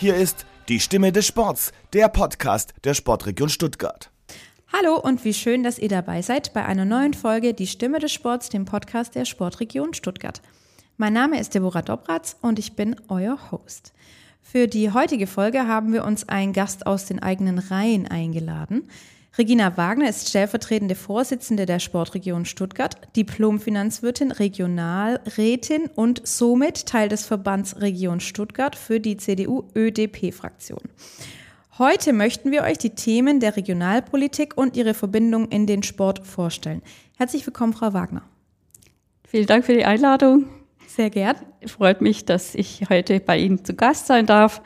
Hier ist die Stimme des Sports, der Podcast der Sportregion Stuttgart. Hallo und wie schön, dass ihr dabei seid bei einer neuen Folge Die Stimme des Sports, dem Podcast der Sportregion Stuttgart. Mein Name ist Deborah Dobratz und ich bin euer Host. Für die heutige Folge haben wir uns einen Gast aus den eigenen Reihen eingeladen. Regina Wagner ist stellvertretende Vorsitzende der Sportregion Stuttgart, Diplomfinanzwirtin, Regionalrätin und somit Teil des Verbands Region Stuttgart für die CDU-ÖDP-Fraktion. Heute möchten wir euch die Themen der Regionalpolitik und ihre Verbindung in den Sport vorstellen. Herzlich willkommen, Frau Wagner. Vielen Dank für die Einladung. Sehr gern. Freut mich, dass ich heute bei Ihnen zu Gast sein darf.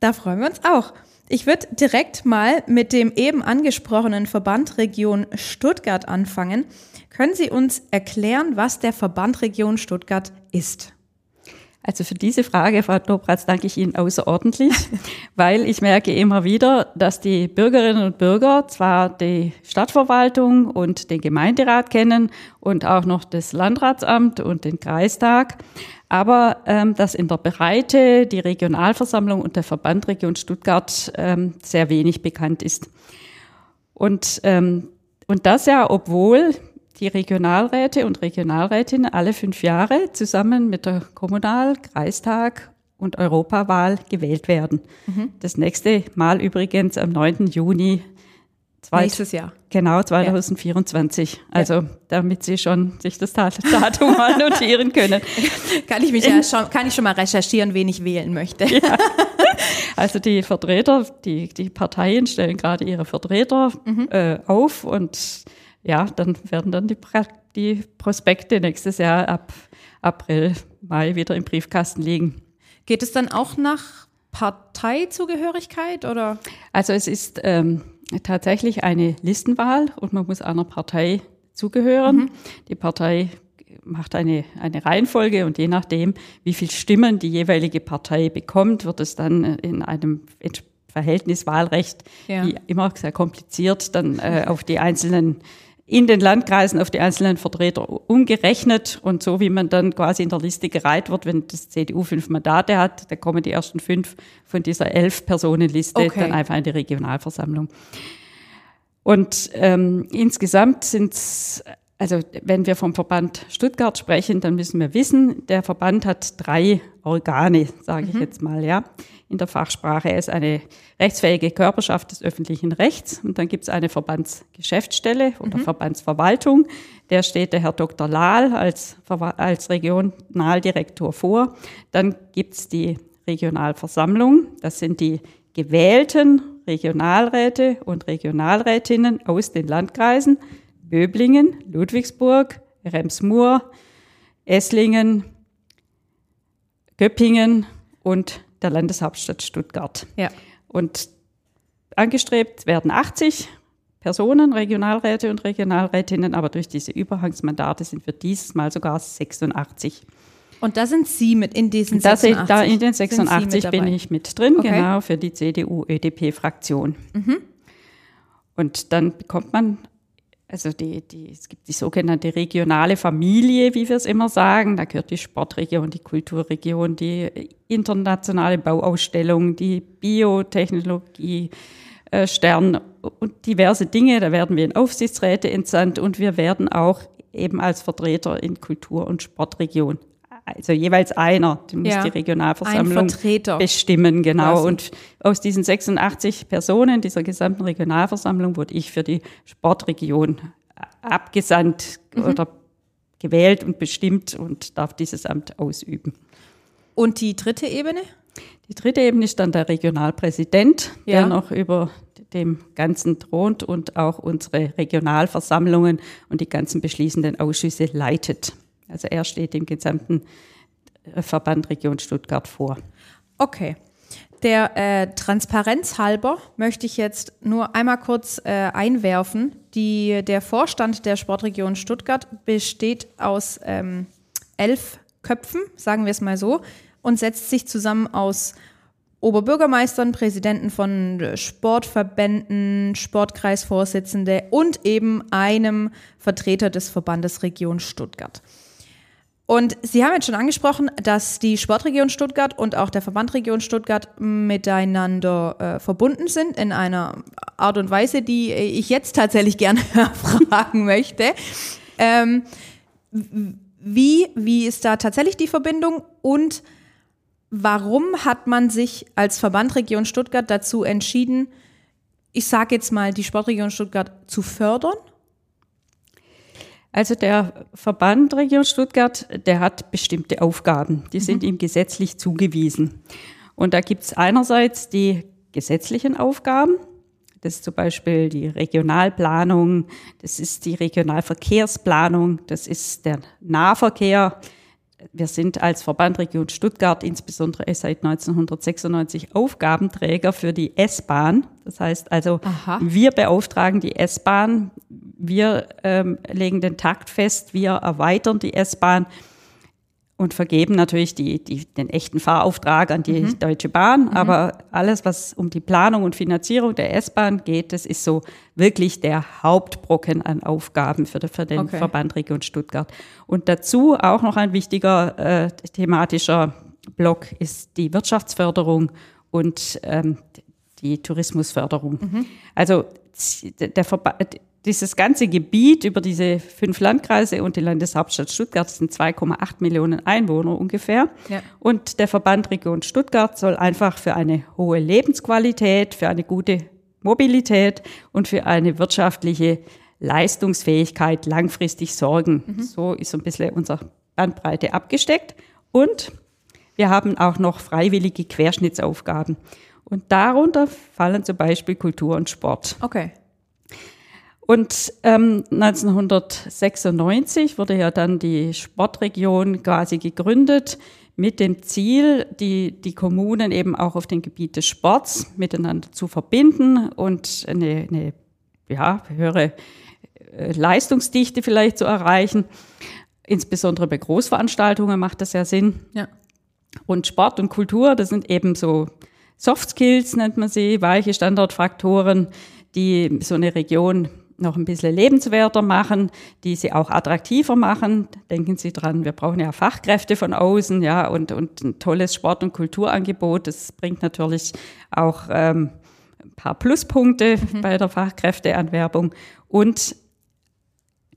Da freuen wir uns auch. Ich würde direkt mal mit dem eben angesprochenen Verband Region Stuttgart anfangen. Können Sie uns erklären, was der Verband Region Stuttgart ist? Also für diese Frage, Frau Dobratz, danke ich Ihnen außerordentlich, weil ich merke immer wieder, dass die Bürgerinnen und Bürger zwar die Stadtverwaltung und den Gemeinderat kennen und auch noch das Landratsamt und den Kreistag, aber ähm, dass in der Breite die Regionalversammlung und der Verband Region Stuttgart ähm, sehr wenig bekannt ist. Und, ähm, und das ja, obwohl die Regionalräte und Regionalrätinnen alle fünf Jahre zusammen mit der Kommunal-, Kreistag- und Europawahl gewählt werden. Mhm. Das nächste Mal übrigens am 9. Juni Nächstes Jahr. Genau, 2024. Ja. Also, damit Sie schon sich das Datum mal notieren können. kann ich mich ja schon, kann ich schon mal recherchieren, wen ich wählen möchte. Ja. Also die Vertreter, die, die Parteien stellen gerade ihre Vertreter mhm. äh, auf und ja, dann werden dann die, die Prospekte nächstes Jahr ab April, Mai wieder im Briefkasten liegen. Geht es dann auch nach Parteizugehörigkeit oder? Also es ist ähm, tatsächlich eine Listenwahl und man muss einer Partei zugehören. Mhm. Die Partei macht eine, eine Reihenfolge und je nachdem, wie viel Stimmen die jeweilige Partei bekommt, wird es dann in einem Verhältniswahlrecht, ja. wie immer sehr kompliziert, dann äh, auf die einzelnen in den Landkreisen auf die einzelnen Vertreter umgerechnet und so wie man dann quasi in der Liste gereiht wird, wenn das CDU fünf Mandate hat, dann kommen die ersten fünf von dieser elf Personenliste okay. dann einfach in die Regionalversammlung. Und ähm, insgesamt sind es, also wenn wir vom Verband Stuttgart sprechen, dann müssen wir wissen, der Verband hat drei Organe, sage mhm. ich jetzt mal, ja in der Fachsprache. Er ist eine rechtsfähige Körperschaft des öffentlichen Rechts. Und dann gibt es eine Verbandsgeschäftsstelle oder mhm. Verbandsverwaltung. Der steht der Herr Dr. Lahl als, als Regionaldirektor vor. Dann gibt es die Regionalversammlung. Das sind die gewählten Regionalräte und Regionalrätinnen aus den Landkreisen Böblingen, Ludwigsburg, Remsmur, Esslingen, Göppingen und der Landeshauptstadt Stuttgart. Ja. Und angestrebt werden 80 Personen, Regionalräte und Regionalrätinnen, aber durch diese Überhangsmandate sind wir dieses Mal sogar 86. Und da sind Sie mit in diesen 86? Da in den 86 bin ich mit drin, okay. genau, für die CDU-ÖDP-Fraktion. Mhm. Und dann bekommt man also die, die, es gibt die sogenannte regionale Familie, wie wir es immer sagen. Da gehört die Sportregion, die Kulturregion, die internationale Bauausstellung, die Biotechnologie, äh, Stern und diverse Dinge. Da werden wir in Aufsichtsräte entsandt und wir werden auch eben als Vertreter in Kultur- und Sportregion also jeweils einer, den muss ja, die Regionalversammlung bestimmen, genau. Quasi. Und aus diesen 86 Personen dieser gesamten Regionalversammlung wurde ich für die Sportregion abgesandt mhm. oder gewählt und bestimmt und darf dieses Amt ausüben. Und die dritte Ebene? Die dritte Ebene ist dann der Regionalpräsident, ja. der noch über dem Ganzen thront und auch unsere Regionalversammlungen und die ganzen beschließenden Ausschüsse leitet. Also er steht dem gesamten äh, Verband Region Stuttgart vor. Okay. Der äh, Transparenz halber möchte ich jetzt nur einmal kurz äh, einwerfen. Die, der Vorstand der Sportregion Stuttgart besteht aus ähm, elf Köpfen, sagen wir es mal so, und setzt sich zusammen aus Oberbürgermeistern, Präsidenten von Sportverbänden, Sportkreisvorsitzende und eben einem Vertreter des Verbandes Region Stuttgart. Und Sie haben jetzt schon angesprochen, dass die Sportregion Stuttgart und auch der Verband Region Stuttgart miteinander äh, verbunden sind in einer Art und Weise, die ich jetzt tatsächlich gerne fragen möchte. Ähm, wie, wie ist da tatsächlich die Verbindung und warum hat man sich als Verband Region Stuttgart dazu entschieden, ich sage jetzt mal, die Sportregion Stuttgart zu fördern also der Verband Region Stuttgart, der hat bestimmte Aufgaben, die sind mhm. ihm gesetzlich zugewiesen. Und da gibt es einerseits die gesetzlichen Aufgaben, das ist zum Beispiel die Regionalplanung, das ist die Regionalverkehrsplanung, das ist der Nahverkehr. Wir sind als Verband Region Stuttgart insbesondere seit 1996 Aufgabenträger für die S-Bahn. Das heißt also, Aha. wir beauftragen die S-Bahn wir ähm, legen den Takt fest, wir erweitern die S-Bahn und vergeben natürlich die, die, den echten Fahrauftrag an die mhm. Deutsche Bahn. Mhm. Aber alles, was um die Planung und Finanzierung der S-Bahn geht, das ist so wirklich der Hauptbrocken an Aufgaben für, den, für den okay. Verband Region Stuttgart. Und dazu auch noch ein wichtiger äh, thematischer Block ist die Wirtschaftsförderung und ähm, die Tourismusförderung. Mhm. Also der Verband, dieses ganze Gebiet über diese fünf Landkreise und die Landeshauptstadt Stuttgart sind 2,8 Millionen Einwohner ungefähr. Ja. Und der Verband Region Stuttgart soll einfach für eine hohe Lebensqualität, für eine gute Mobilität und für eine wirtschaftliche Leistungsfähigkeit langfristig sorgen. Mhm. So ist so ein bisschen unsere Bandbreite abgesteckt. Und wir haben auch noch freiwillige Querschnittsaufgaben. Und darunter fallen zum Beispiel Kultur und Sport. Okay. Und ähm, 1996 wurde ja dann die Sportregion quasi gegründet mit dem Ziel, die, die Kommunen eben auch auf dem Gebiet des Sports miteinander zu verbinden und eine, eine ja, höhere äh, Leistungsdichte vielleicht zu erreichen. Insbesondere bei Großveranstaltungen macht das ja Sinn. Ja. Und Sport und Kultur, das sind eben so Soft Skills, nennt man sie, weiche Standortfaktoren, die so eine Region noch ein bisschen lebenswerter machen, die sie auch attraktiver machen. Denken Sie dran, wir brauchen ja Fachkräfte von außen, ja, und, und ein tolles Sport- und Kulturangebot. Das bringt natürlich auch ähm, ein paar Pluspunkte mhm. bei der Fachkräfteanwerbung. Und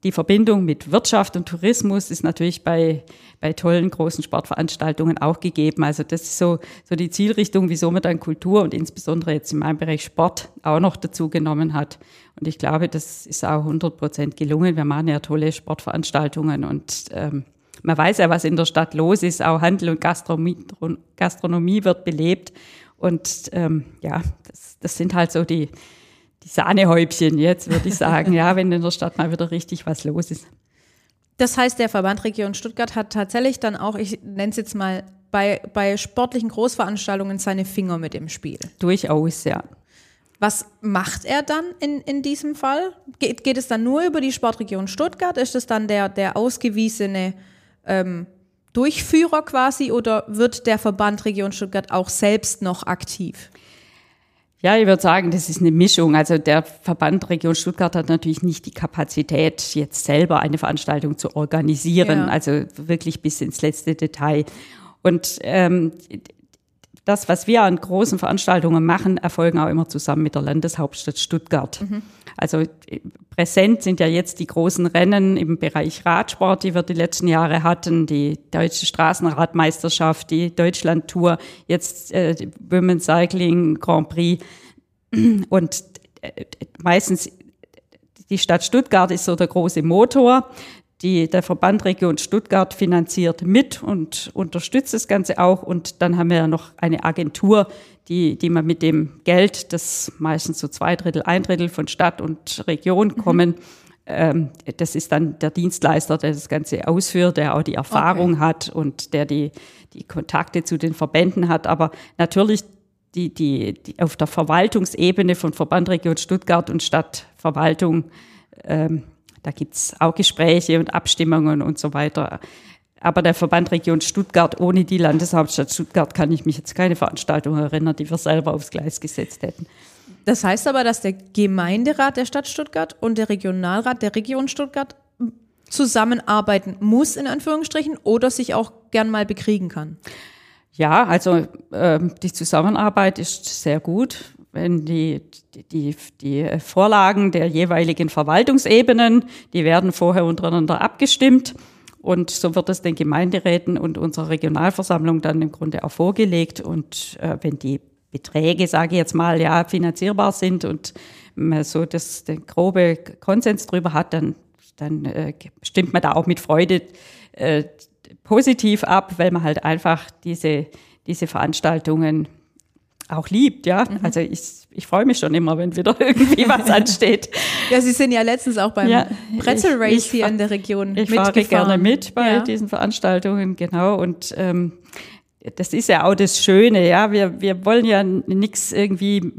die Verbindung mit Wirtschaft und Tourismus ist natürlich bei, bei tollen großen Sportveranstaltungen auch gegeben. Also das ist so, so die Zielrichtung, wieso man dann Kultur und insbesondere jetzt in meinem Bereich Sport auch noch dazu genommen hat. Und ich glaube, das ist auch 100 Prozent gelungen. Wir machen ja tolle Sportveranstaltungen und ähm, man weiß ja, was in der Stadt los ist. Auch Handel und Gastronomie, Gastronomie wird belebt. Und ähm, ja, das, das sind halt so die, die Sahnehäubchen jetzt, würde ich sagen, ja, wenn in der Stadt mal wieder richtig was los ist. Das heißt, der Verband Region Stuttgart hat tatsächlich dann auch, ich nenne es jetzt mal, bei, bei sportlichen Großveranstaltungen seine Finger mit im Spiel. Durchaus, ja. Was macht er dann in, in diesem Fall? Geht, geht es dann nur über die Sportregion Stuttgart? Ist es dann der, der ausgewiesene ähm, Durchführer quasi oder wird der Verband Region Stuttgart auch selbst noch aktiv? Ja, ich würde sagen, das ist eine Mischung. Also der Verband Region Stuttgart hat natürlich nicht die Kapazität, jetzt selber eine Veranstaltung zu organisieren, ja. also wirklich bis ins letzte Detail. Und ähm, das, was wir an großen Veranstaltungen machen, erfolgen auch immer zusammen mit der Landeshauptstadt Stuttgart. Mhm. Also äh, präsent sind ja jetzt die großen Rennen im Bereich Radsport, die wir die letzten Jahre hatten, die deutsche Straßenradmeisterschaft, die Deutschlandtour, jetzt äh, Women's Cycling Grand Prix. Und äh, meistens die Stadt Stuttgart ist so der große Motor die, der Verband Region Stuttgart finanziert mit und unterstützt das Ganze auch. Und dann haben wir ja noch eine Agentur, die, die man mit dem Geld, das meistens so zwei Drittel, ein Drittel von Stadt und Region mhm. kommen, mhm. ähm, das ist dann der Dienstleister, der das Ganze ausführt, der auch die Erfahrung okay. hat und der die, die Kontakte zu den Verbänden hat. Aber natürlich die, die, die auf der Verwaltungsebene von Verband Region Stuttgart und Stadtverwaltung ähm, da gibt's auch Gespräche und Abstimmungen und so weiter. Aber der Verband Region Stuttgart, ohne die Landeshauptstadt Stuttgart, kann ich mich jetzt keine Veranstaltung erinnern, die wir selber aufs Gleis gesetzt hätten. Das heißt aber, dass der Gemeinderat der Stadt Stuttgart und der Regionalrat der Region Stuttgart zusammenarbeiten muss, in Anführungsstrichen, oder sich auch gern mal bekriegen kann? Ja, also äh, die Zusammenarbeit ist sehr gut. Wenn die, die, die Vorlagen der jeweiligen Verwaltungsebenen, die werden vorher untereinander abgestimmt. Und so wird es den Gemeinderäten und unserer Regionalversammlung dann im Grunde auch vorgelegt. Und äh, wenn die Beträge, sage ich jetzt mal, ja, finanzierbar sind und man so das, den grobe Konsens drüber hat, dann, dann äh, stimmt man da auch mit Freude äh, positiv ab, weil man halt einfach diese, diese Veranstaltungen auch liebt, ja. Mhm. Also ich, ich freue mich schon immer, wenn wieder irgendwie was ansteht. ja, Sie sind ja letztens auch beim ja, Pretzel Race ich, ich, hier in der Region Ich fahre gerne mit bei ja. diesen Veranstaltungen, genau. Und ähm, das ist ja auch das Schöne, ja. Wir, wir wollen ja nichts irgendwie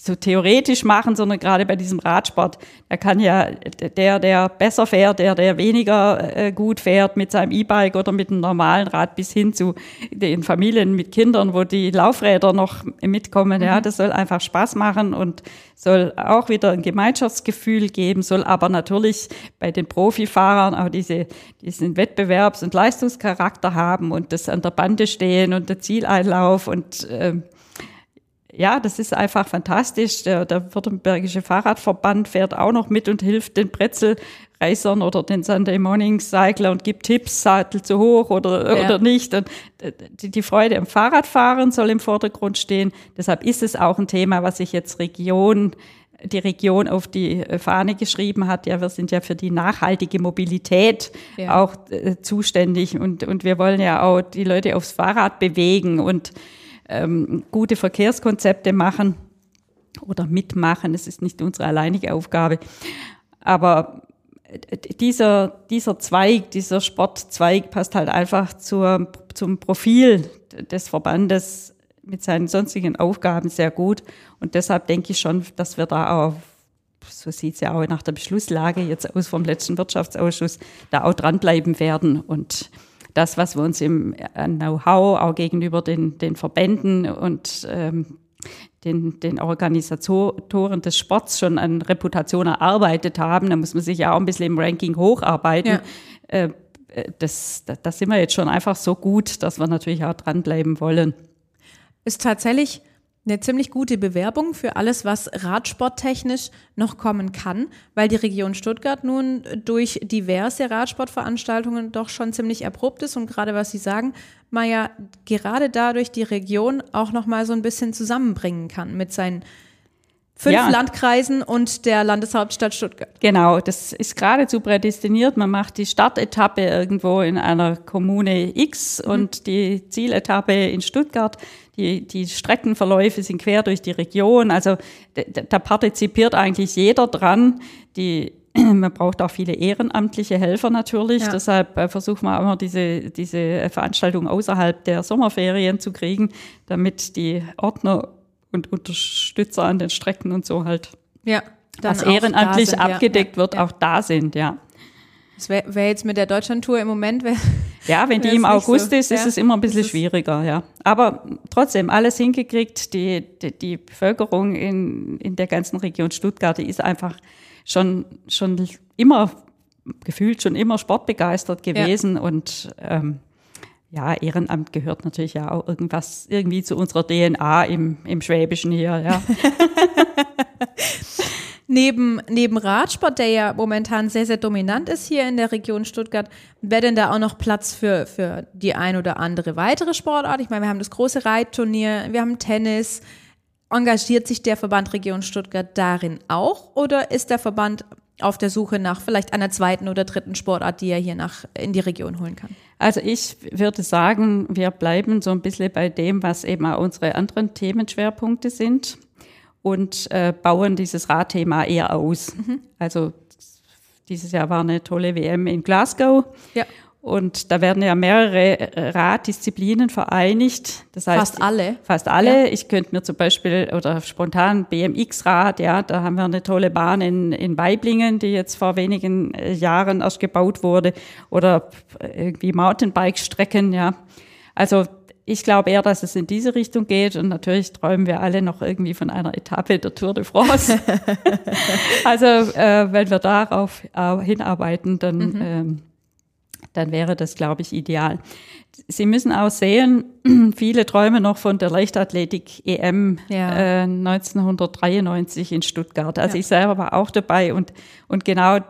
so theoretisch machen, sondern gerade bei diesem Radsport, da kann ja der, der besser fährt, der, der weniger äh, gut fährt mit seinem E-Bike oder mit einem normalen Rad bis hin zu den Familien mit Kindern, wo die Laufräder noch mitkommen. Ja, mhm. das soll einfach Spaß machen und soll auch wieder ein Gemeinschaftsgefühl geben, soll aber natürlich bei den Profifahrern auch diese, diesen Wettbewerbs- und Leistungscharakter haben und das an der Bande stehen und der Zieleinlauf und äh, ja, das ist einfach fantastisch. Der, der Württembergische Fahrradverband fährt auch noch mit und hilft den Brezelreisern oder den Sunday Morning Cycler und gibt Tipps, Sattel zu hoch oder, ja. oder nicht. Und die, die Freude am Fahrradfahren soll im Vordergrund stehen. Deshalb ist es auch ein Thema, was sich jetzt Region die Region auf die Fahne geschrieben hat, ja, wir sind ja für die nachhaltige Mobilität ja. auch äh, zuständig und, und wir wollen ja auch die Leute aufs Fahrrad bewegen und ähm, gute Verkehrskonzepte machen oder mitmachen. Das ist nicht unsere alleinige Aufgabe. Aber dieser, dieser Zweig, dieser Sportzweig passt halt einfach zur, zum Profil des Verbandes mit seinen sonstigen Aufgaben sehr gut. Und deshalb denke ich schon, dass wir da auch, so sieht es ja auch nach der Beschlusslage jetzt aus vom letzten Wirtschaftsausschuss, da auch dranbleiben werden und das, was wir uns im Know-how auch gegenüber den, den Verbänden und ähm, den, den Organisatoren des Sports schon an Reputation erarbeitet haben. Da muss man sich ja auch ein bisschen im Ranking hocharbeiten. Ja. Äh, das, da, da sind wir jetzt schon einfach so gut, dass wir natürlich auch dranbleiben wollen. Ist tatsächlich eine ziemlich gute Bewerbung für alles, was radsporttechnisch noch kommen kann, weil die Region Stuttgart nun durch diverse Radsportveranstaltungen doch schon ziemlich erprobt ist und gerade was Sie sagen, man ja gerade dadurch die Region auch noch mal so ein bisschen zusammenbringen kann mit seinen fünf ja. Landkreisen und der Landeshauptstadt Stuttgart. Genau, das ist geradezu prädestiniert. Man macht die Startetappe irgendwo in einer Kommune X mhm. und die Zieletappe in Stuttgart. Die, die Streckenverläufe sind quer durch die Region. Also da partizipiert eigentlich jeder dran. Die, man braucht auch viele ehrenamtliche Helfer natürlich. Ja. Deshalb äh, versuchen wir immer diese, diese Veranstaltung außerhalb der Sommerferien zu kriegen, damit die Ordner und Unterstützer an den Strecken und so halt, ja, was ehrenamtlich sind, abgedeckt ja. wird, auch da sind, ja. Das wäre wär jetzt mit der Deutschlandtour im Moment. Wär, ja, wenn die im August so, ist, ist es immer ein bisschen schwieriger, ja. Aber trotzdem alles hingekriegt. Die, die, die Bevölkerung in, in der ganzen Region Stuttgart, die ist einfach schon, schon immer, gefühlt schon immer sportbegeistert gewesen und ähm, ja, Ehrenamt gehört natürlich ja auch irgendwas irgendwie zu unserer DNA im, im Schwäbischen hier, ja. neben, neben Radsport, der ja momentan sehr, sehr dominant ist hier in der Region Stuttgart, wäre denn da auch noch Platz für, für die ein oder andere weitere Sportart? Ich meine, wir haben das große Reitturnier, wir haben Tennis. Engagiert sich der Verband Region Stuttgart darin auch oder ist der Verband auf der Suche nach vielleicht einer zweiten oder dritten Sportart, die er hier nach in die Region holen kann? Also ich würde sagen, wir bleiben so ein bisschen bei dem, was eben auch unsere anderen Themenschwerpunkte sind und äh, bauen dieses Radthema eher aus. Mhm. Also dieses Jahr war eine tolle WM in Glasgow. Ja. Und da werden ja mehrere äh, Raddisziplinen vereinigt. Das heißt, fast alle. Fast alle. Ja. Ich könnte mir zum Beispiel oder spontan BMX-Rad, ja, da haben wir eine tolle Bahn in, in Weiblingen, die jetzt vor wenigen äh, Jahren erst gebaut wurde. Oder irgendwie Mountainbike-Strecken, ja. Also ich glaube eher, dass es in diese Richtung geht und natürlich träumen wir alle noch irgendwie von einer Etappe der Tour de France. also äh, wenn wir darauf äh, hinarbeiten, dann, mhm. ähm, dann wäre das, glaube ich, ideal. Sie müssen auch sehen, viele träumen noch von der Leichtathletik EM ja. äh, 1993 in Stuttgart. Also ja. ich selber war auch dabei und, und genau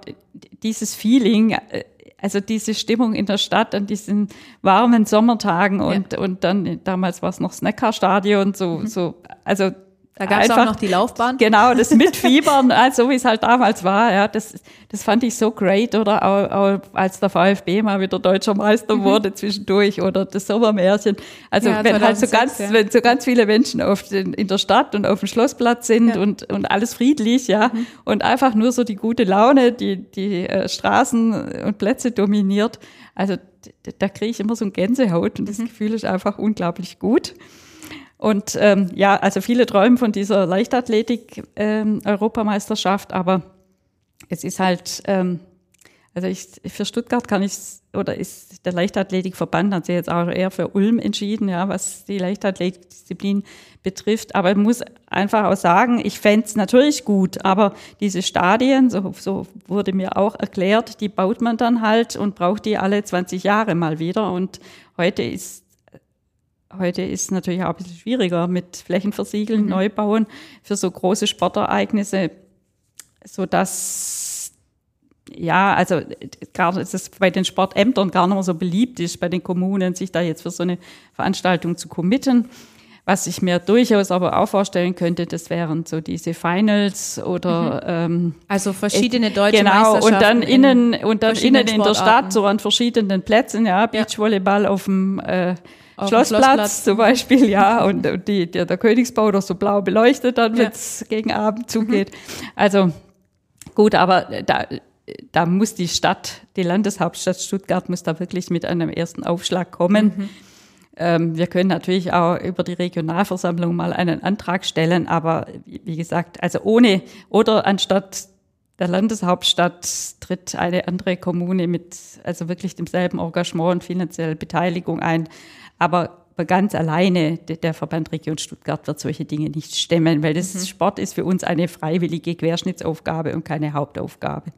dieses Feeling, äh, also diese Stimmung in der Stadt an diesen warmen Sommertagen und, ja. und dann, damals war es noch Snacker-Stadion, so, mhm. so, also da gab es auch noch die Laufbahn. Genau, das Mitfiebern, also wie es halt damals war, ja, das, das fand ich so great, oder auch, auch als der VfB mal wieder deutscher Meister mhm. wurde zwischendurch oder das Sommermärchen. Also ja, wenn halt so ganz, ja. wenn so ganz viele Menschen auf den, in der Stadt und auf dem Schlossplatz sind ja. und, und alles friedlich, ja, mhm. und einfach nur so die gute Laune, die, die äh, Straßen und Plätze dominiert. Also da kriege ich immer so ein Gänsehaut und das mhm. Gefühl ist einfach unglaublich gut. Und ähm, ja, also viele träumen von dieser Leichtathletik-Europameisterschaft, ähm, aber es ist halt, ähm, also ich, für Stuttgart kann ich oder ist der Leichtathletikverband hat sich jetzt auch eher für Ulm entschieden, ja, was die Leichtathletikdisziplin betrifft. Aber ich muss einfach auch sagen, ich fände es natürlich gut, aber diese Stadien, so, so wurde mir auch erklärt, die baut man dann halt und braucht die alle 20 Jahre mal wieder. Und heute ist Heute ist natürlich auch ein bisschen schwieriger mit Flächenversiegeln, mhm. Neubauen für so große Sportereignisse, so dass ja, also gar dass es bei den Sportämtern gar nicht mehr so beliebt ist, bei den Kommunen, sich da jetzt für so eine Veranstaltung zu committen. Was ich mir durchaus aber auch vorstellen könnte, das wären so diese Finals oder mhm. ähm, also verschiedene deutsche genau und dann innen und dann innen in der Stadt so an verschiedenen Plätzen, ja, Beachvolleyball auf dem äh, Schlossplatz, Schlossplatz, zum Beispiel, ja, und, und die, der, der Königsbau doch so blau beleuchtet dann, wenn es ja. gegen Abend zugeht. Mhm. Also gut, aber da, da muss die Stadt, die Landeshauptstadt Stuttgart muss da wirklich mit einem ersten Aufschlag kommen. Mhm. Ähm, wir können natürlich auch über die Regionalversammlung mal einen Antrag stellen, aber wie gesagt, also ohne oder anstatt der Landeshauptstadt tritt eine andere Kommune mit also wirklich demselben Engagement und finanzielle Beteiligung ein. Aber ganz alleine, der Verband Region Stuttgart wird solche Dinge nicht stemmen, weil das mhm. Sport ist für uns eine freiwillige Querschnittsaufgabe und keine Hauptaufgabe.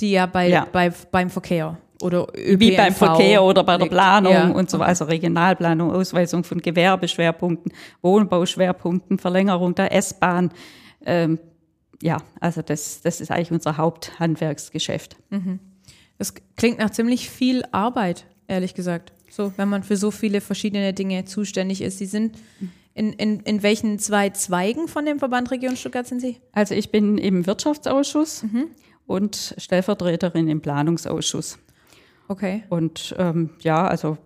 Die ja, bei, ja. Bei, beim Verkehr oder ÖPNV Wie beim Verkehr oder bei der Planung ja. und so, also Regionalplanung, Ausweisung von Gewerbeschwerpunkten, Wohnbauschwerpunkten, Verlängerung der S-Bahn. Ähm, ja, also das, das ist eigentlich unser Haupthandwerksgeschäft. Mhm. Das klingt nach ziemlich viel Arbeit, ehrlich gesagt. So, wenn man für so viele verschiedene Dinge zuständig ist. Sie sind in, in, in welchen zwei Zweigen von dem Verband Region Stuttgart sind Sie? Also ich bin im Wirtschaftsausschuss mhm. und Stellvertreterin im Planungsausschuss. Okay. Und ähm, ja, also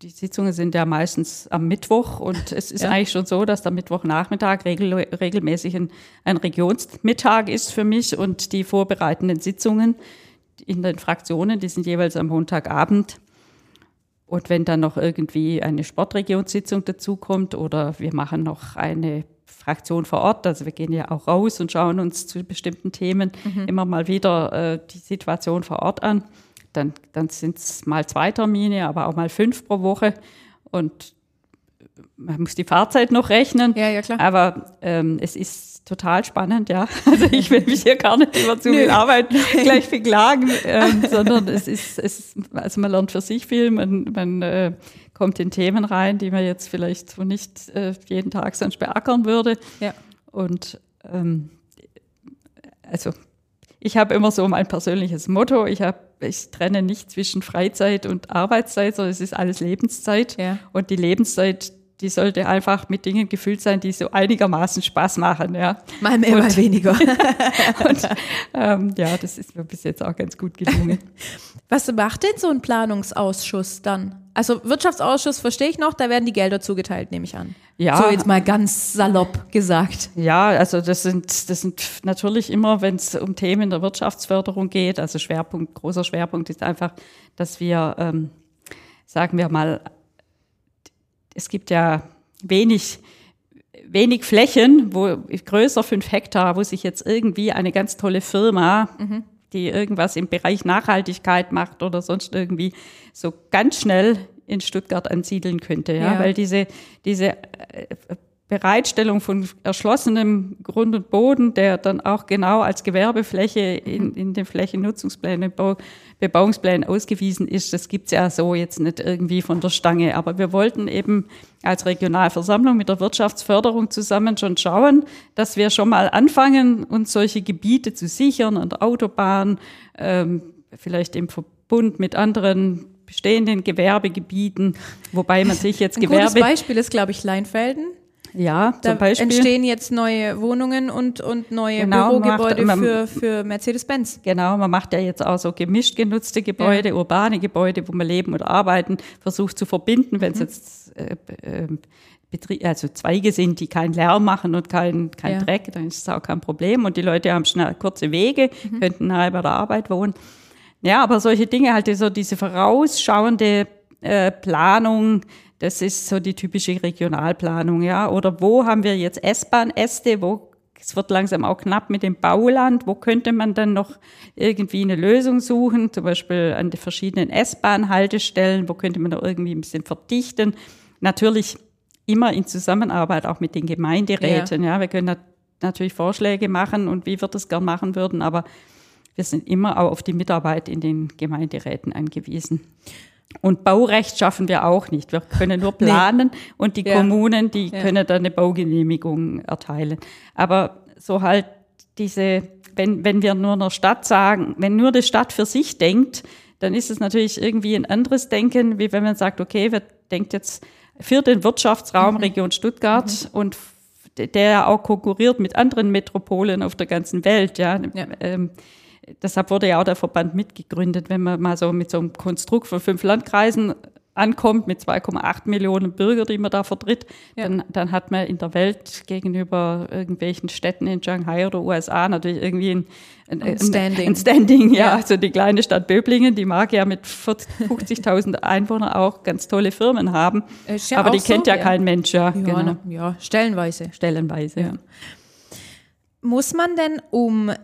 die Sitzungen sind ja meistens am Mittwoch und es ist ja. eigentlich schon so, dass der Mittwochnachmittag regel, regelmäßig ein, ein Regionsmittag ist für mich und die vorbereitenden Sitzungen in den Fraktionen, die sind jeweils am Montagabend und wenn dann noch irgendwie eine Sportregionssitzung dazukommt oder wir machen noch eine Fraktion vor Ort, also wir gehen ja auch raus und schauen uns zu bestimmten Themen mhm. immer mal wieder äh, die Situation vor Ort an, dann, dann sind es mal zwei Termine, aber auch mal fünf pro Woche. Und man muss die Fahrzeit noch rechnen. Ja, ja, klar. Aber ähm, es ist total spannend, ja. Also ich will mich hier gar nicht über zu viel Arbeit gleich beklagen, ähm, sondern es ist, es also man lernt für sich viel, man, man äh, kommt in Themen rein, die man jetzt vielleicht so nicht äh, jeden Tag sonst beackern würde. Ja. Und ähm, also ich habe immer so mein persönliches Motto, ich habe ich trenne nicht zwischen Freizeit und Arbeitszeit, sondern es ist alles Lebenszeit. Ja. Und die Lebenszeit, die sollte einfach mit Dingen gefüllt sein, die so einigermaßen Spaß machen. Ja. Mal mehr, und, mal weniger. und, ähm, ja, das ist mir bis jetzt auch ganz gut gelungen. Was macht denn so ein Planungsausschuss dann? Also Wirtschaftsausschuss verstehe ich noch, da werden die Gelder zugeteilt, nehme ich an. Ja. So jetzt mal ganz salopp gesagt. Ja, also das sind, das sind natürlich immer, wenn es um Themen der Wirtschaftsförderung geht, also Schwerpunkt, großer Schwerpunkt ist einfach, dass wir, ähm, sagen wir mal, es gibt ja wenig, wenig Flächen, wo größer fünf Hektar, wo sich jetzt irgendwie eine ganz tolle Firma, mhm. die irgendwas im Bereich Nachhaltigkeit macht oder sonst irgendwie so ganz schnell in Stuttgart ansiedeln könnte, ja, Ja. weil diese, diese äh, Bereitstellung von erschlossenem Grund und Boden, der dann auch genau als Gewerbefläche in, in den Flächennutzungsplänen, Bau, Bebauungsplänen ausgewiesen ist, das gibt's ja so jetzt nicht irgendwie von der Stange. Aber wir wollten eben als Regionalversammlung mit der Wirtschaftsförderung zusammen schon schauen, dass wir schon mal anfangen, uns solche Gebiete zu sichern an der Autobahn, ähm, vielleicht im Verbund mit anderen bestehenden Gewerbegebieten, wobei man sich jetzt Ein gutes Gewerbe, Beispiel ist, glaube ich, Leinfelden. Ja, Da zum Beispiel. entstehen jetzt neue Wohnungen und, und neue Genau, Bürogebäude macht- für, für Mercedes-Benz. Genau, man macht ja jetzt auch so gemischt genutzte Gebäude, urbane Gebäude, wo man leben oder arbeiten, versucht zu verbinden, wenn es jetzt äh, äh, also Zweige sind, die keinen Lärm machen und kein, kein Ja. Dreck, dann ist es auch kein Problem. Und die Leute haben schnell kurze Wege, könnten nahe bei der Arbeit wohnen. Ja, aber solche Dinge, halt so diese vorausschauende äh, Planung, das ist so die typische Regionalplanung, ja. Oder wo haben wir jetzt S-Bahn-Äste, wo es wird langsam auch knapp mit dem Bauland. Wo könnte man dann noch irgendwie eine Lösung suchen? Zum Beispiel an den verschiedenen S-Bahn-Haltestellen. Wo könnte man da irgendwie ein bisschen verdichten? Natürlich immer in Zusammenarbeit auch mit den Gemeinderäten. Ja, wir können nat natürlich Vorschläge machen und wie wir das gern machen würden, aber wir sind immer auch auf die Mitarbeit in den Gemeinderäten angewiesen. Und Baurecht schaffen wir auch nicht. Wir können nur planen und die Ja. Kommunen, die Ja. können dann eine Baugenehmigung erteilen. Aber so halt diese, wenn, wenn wir nur einer Stadt sagen, wenn nur die Stadt für sich denkt, dann ist es natürlich irgendwie ein anderes Denken, wie wenn man sagt, okay, wir denkt jetzt für den Wirtschaftsraum Region Stuttgart und f- der ja auch konkurriert mit anderen Metropolen auf der ganzen Welt, ja. Ja. Ähm, deshalb wurde ja auch der Verband mitgegründet, wenn man mal so mit so einem Konstrukt von fünf Landkreisen ankommt, mit 2,8 Millionen Bürger, die man da vertritt, Ja. dann, dann hat man in der Welt gegenüber irgendwelchen Städten in Shanghai oder USA natürlich irgendwie ein, ein, Ein Standing. Ein Standing, ja. Ja. Also die kleine Stadt Böblingen, die mag ja mit 40 50.000 Einwohnern auch ganz tolle Firmen haben, Ist ja aber die auch so, kennt ja, kein Mensch, ja, Ja, genau. ja stellenweise. stellenweise. Ja. Muss man denn, um äh,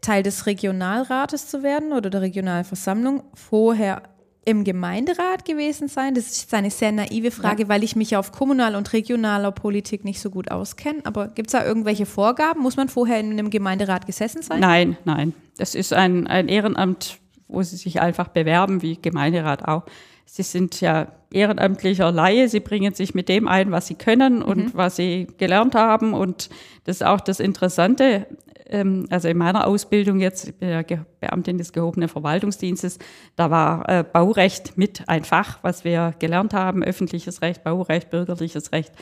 Teil des Regionalrates zu werden oder der Regionalversammlung, vorher im Gemeinderat gewesen sein? Das ist jetzt eine sehr naive Frage, weil ich mich auf kommunal- und regionaler Politik nicht so gut auskenne. Aber gibt es da irgendwelche Vorgaben? Muss man vorher in einem Gemeinderat gesessen sein? Nein, nein. Das ist ein, ein Ehrenamt, wo Sie sich einfach bewerben, wie Gemeinderat auch. Sie sind ja ehrenamtlicher Laie. Sie bringen sich mit dem ein, was Sie können und was Sie gelernt haben. Und das ist auch das Interessante. Ähm, also in meiner Ausbildung jetzt, ich bin ja Beamtin des gehobenen Verwaltungsdienstes, da war äh, Baurecht mit ein Fach, was wir gelernt haben. Öffentliches Recht, Baurecht, bürgerliches Recht.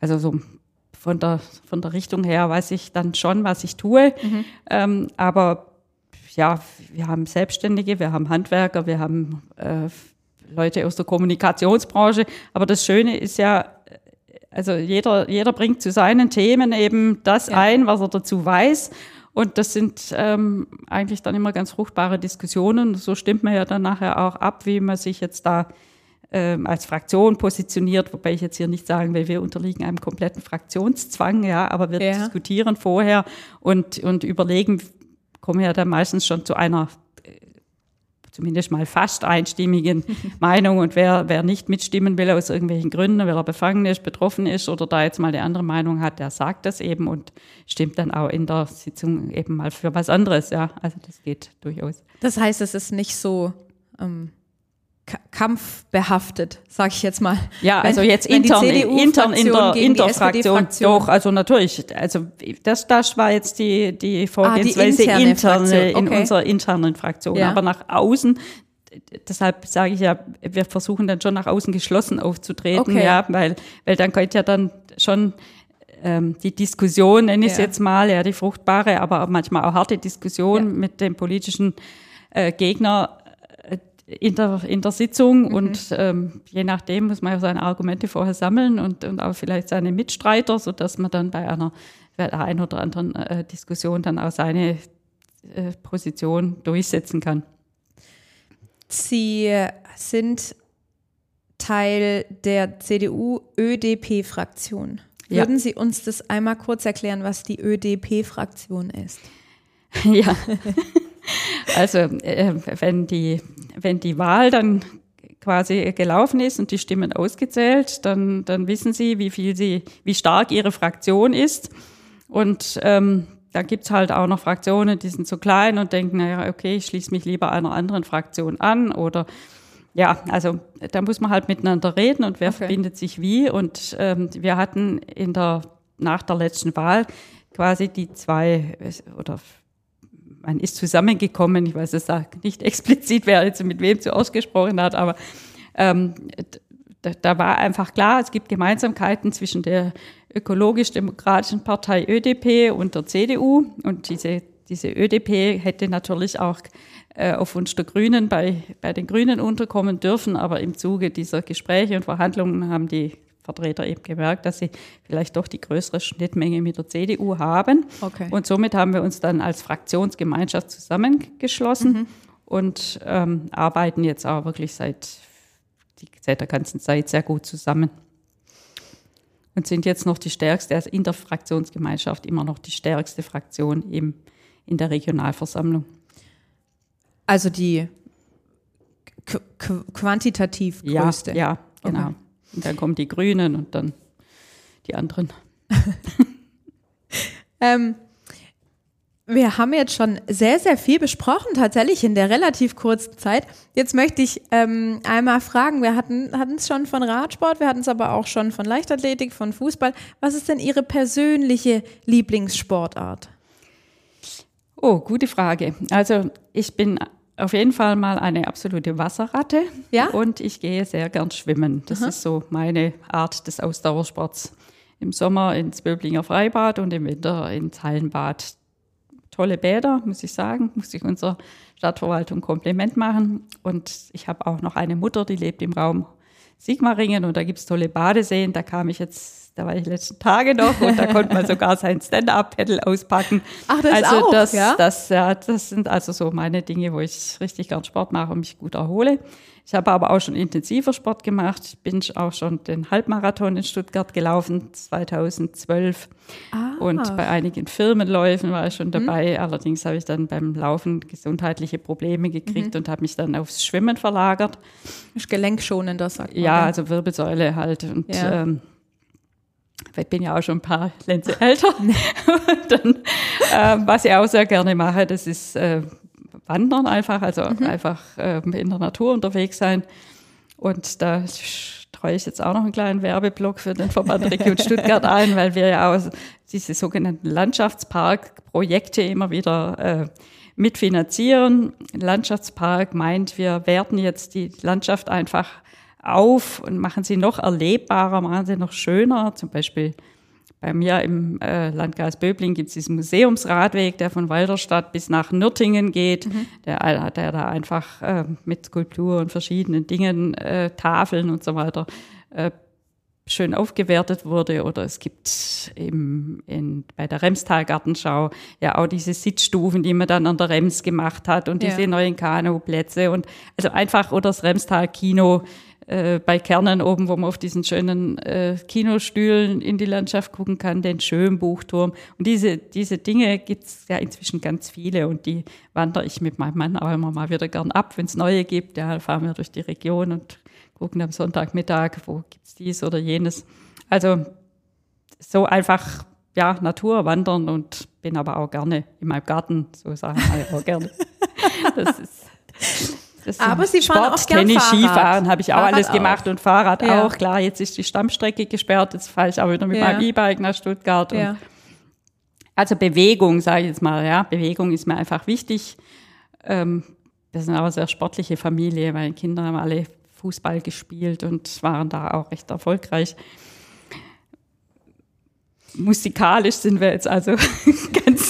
Also so von der, von der Richtung her weiß ich dann schon, was ich tue. Ähm, aber ja, wir haben Selbstständige, wir haben Handwerker, wir haben äh, Leute aus der Kommunikationsbranche. Aber das Schöne ist ja, also jeder, jeder bringt zu seinen Themen eben das Ja. ein, was er dazu weiß. Und das sind ähm, eigentlich dann immer ganz fruchtbare Diskussionen. So stimmt man ja dann nachher auch ab, wie man sich jetzt da ähm, als Fraktion positioniert, wobei ich jetzt hier nicht sagen will, wir unterliegen einem kompletten Fraktionszwang, ja, aber wir Ja. diskutieren vorher und, und überlegen, kommen ja dann meistens schon zu einer zumindest mal fast einstimmigen Meinung und wer, wer nicht mitstimmen will aus irgendwelchen Gründen, weil er befangen ist, betroffen ist oder da jetzt mal eine andere Meinung hat, der sagt das eben und stimmt dann auch in der Sitzung eben mal für was anderes, ja, also das geht durchaus. Das heißt, es ist nicht so ähm, kampfbehaftet, sage ich jetzt mal. Ja, also jetzt wenn die intern, intern in der, gegen in die der Fraktion. SPD-Fraktion. Doch, also natürlich. Also das, das war jetzt die, die Vorgehensweise Ah, interne interne, Fraktion, in okay. unserer internen Fraktion. Ja. Aber nach außen, deshalb sage ich ja, wir versuchen dann schon nach außen geschlossen aufzutreten, Okay. ja, weil, weil dann könnte ja dann schon ähm, die Diskussion, nenne ich es Ja. jetzt mal, ja, die fruchtbare, aber auch manchmal auch harte Diskussion Ja. mit dem politischen äh, Gegner in der, in der Sitzung Mhm. und ähm, je nachdem muss man ja seine Argumente vorher sammeln und, und auch vielleicht seine Mitstreiter, sodass man dann bei einer, bei der einen oder anderen äh, Diskussion dann auch seine äh, Position durchsetzen kann. Sie sind Teil der CDU-ÖDP-Fraktion. Ja. Würden Sie uns das einmal kurz erklären, was die ÖDP-Fraktion ist? ja. Also, äh, wenn, die, wenn die Wahl dann quasi gelaufen ist und die Stimmen ausgezählt, dann, dann wissen sie, wie viel sie, wie stark ihre Fraktion ist. Und ähm, da gibt's halt auch noch Fraktionen, die sind so klein und denken, naja, okay, ich schließe mich lieber einer anderen Fraktion an oder ja, also da muss man halt miteinander reden und wer okay. verbindet sich wie. Und ähm, wir hatten in der nach der letzten Wahl quasi die zwei oder man ist zusammengekommen, ich weiß es nicht explizit, wer jetzt mit wem zuerst gesprochen hat, aber ähm, da, da war einfach klar, es gibt Gemeinsamkeiten zwischen der ökologisch-demokratischen Partei ÖDP und der CDU und diese, diese ÖDP hätte natürlich auch äh, auf Wunsch der Grünen bei, bei den Grünen unterkommen dürfen, aber im Zuge dieser Gespräche und Verhandlungen haben die Vertreter eben gemerkt, dass sie vielleicht doch die größere Schnittmenge mit der CDU haben. Okay. Und somit haben wir uns dann als Fraktionsgemeinschaft zusammengeschlossen mhm. und ähm, arbeiten jetzt auch wirklich seit, die, seit der ganzen Zeit sehr gut zusammen. Und sind jetzt noch die stärkste, also in der Fraktionsgemeinschaft immer noch die stärkste Fraktion eben in der Regionalversammlung. Also die quantitativ größte. Ja, ja genau. Okay. Und dann kommen die Grünen und dann die anderen. ähm, wir haben jetzt schon sehr, sehr viel besprochen, tatsächlich in der relativ kurzen Zeit. Jetzt möchte ich ähm, einmal fragen, wir hatten es schon von Radsport, wir hatten es aber auch schon von Leichtathletik, von Fußball. Was ist denn Ihre persönliche Lieblingssportart? Oh, gute Frage. Also ich bin auf jeden Fall mal eine absolute Wasserratte. Ja? Und ich gehe sehr gern schwimmen. Das Aha. ist so meine Art des Ausdauersports. Im Sommer ins Böblinger Freibad und im Winter ins Hallenbad. Tolle Bäder, muss ich sagen. Muss ich unserer Stadtverwaltung Kompliment machen. Und ich habe auch noch eine Mutter, die lebt im Raum Sigmaringen und da gibt es tolle Badeseen. Da kam ich jetzt da war ich letzten Tage noch und da konnte man sogar sein Stand-Up-Pedal auspacken. Ach, das also auch, das, ja? Das, ja, das sind also so meine Dinge, wo ich richtig gern Sport mache und mich gut erhole. Ich habe aber auch schon intensiver Sport gemacht. Ich bin auch schon den Halbmarathon in Stuttgart gelaufen, 2012. Ah. Und bei einigen Firmenläufen war ich schon mhm. dabei. Mhm. Allerdings habe ich dann beim Laufen gesundheitliche Probleme gekriegt mhm. und habe mich dann aufs Schwimmen verlagert. Ist gelenkschonender, sagt man. Ja, also Wirbelsäule halt. Und ja. ähm, ich bin ja auch schon ein paar Lenze älter. dann, äh, was ich auch sehr gerne mache, das ist äh, Wandern einfach, also mhm. einfach äh, in der Natur unterwegs sein. Und da streue ich jetzt auch noch einen kleinen Werbeblock für den Verband Region Stuttgart ein, weil wir ja auch diese sogenannten Landschaftsparkprojekte immer wieder äh, mitfinanzieren. Landschaftspark meint, wir werten jetzt die Landschaft einfach auf und machen sie noch erlebbarer, machen sie noch schöner. Zum Beispiel bei mir im äh, Landkreis Böbling gibt es diesen Museumsradweg, der von Walderstadt bis nach Nürtingen geht, mhm. der, der da einfach äh, mit Skulptur und verschiedenen Dingen, äh, Tafeln und so weiter äh, schön aufgewertet wurde. Oder es gibt eben in, bei der Remstal-Gartenschau ja auch diese Sitzstufen, die man dann an der Rems gemacht hat und ja. diese neuen Kanuplätze und also einfach oder das Remstal-Kino äh, bei Kernen oben, wo man auf diesen schönen äh, Kinostühlen in die Landschaft gucken kann, den Schönbuchturm. Und diese, diese Dinge gibt's ja inzwischen ganz viele und die wandere ich mit meinem Mann auch immer mal wieder gern ab, wenn es neue gibt. Ja, fahren wir durch die Region und gucken am Sonntagmittag, wo gibt's dies oder jenes. Also so einfach ja, Natur wandern und bin aber auch gerne in meinem Garten, so sagen wir auch gerne. Das ist aber Sie fahren Sport, auch gern Tennis, Fahrrad. Skifahren habe ich auch Fahrrad alles gemacht und Fahrrad ja. auch. Klar, jetzt ist die Stammstrecke gesperrt, jetzt fahre ich auch wieder mit ja. meinem E-Bike nach Stuttgart. Ja. also Bewegung, sage ich jetzt mal, ja, Bewegung ist mir einfach wichtig. Ähm, wir sind auch eine sehr sportliche Familie, meine Kinder haben alle Fußball gespielt und waren da auch recht erfolgreich. Musikalisch sind wir jetzt also ganz, ganz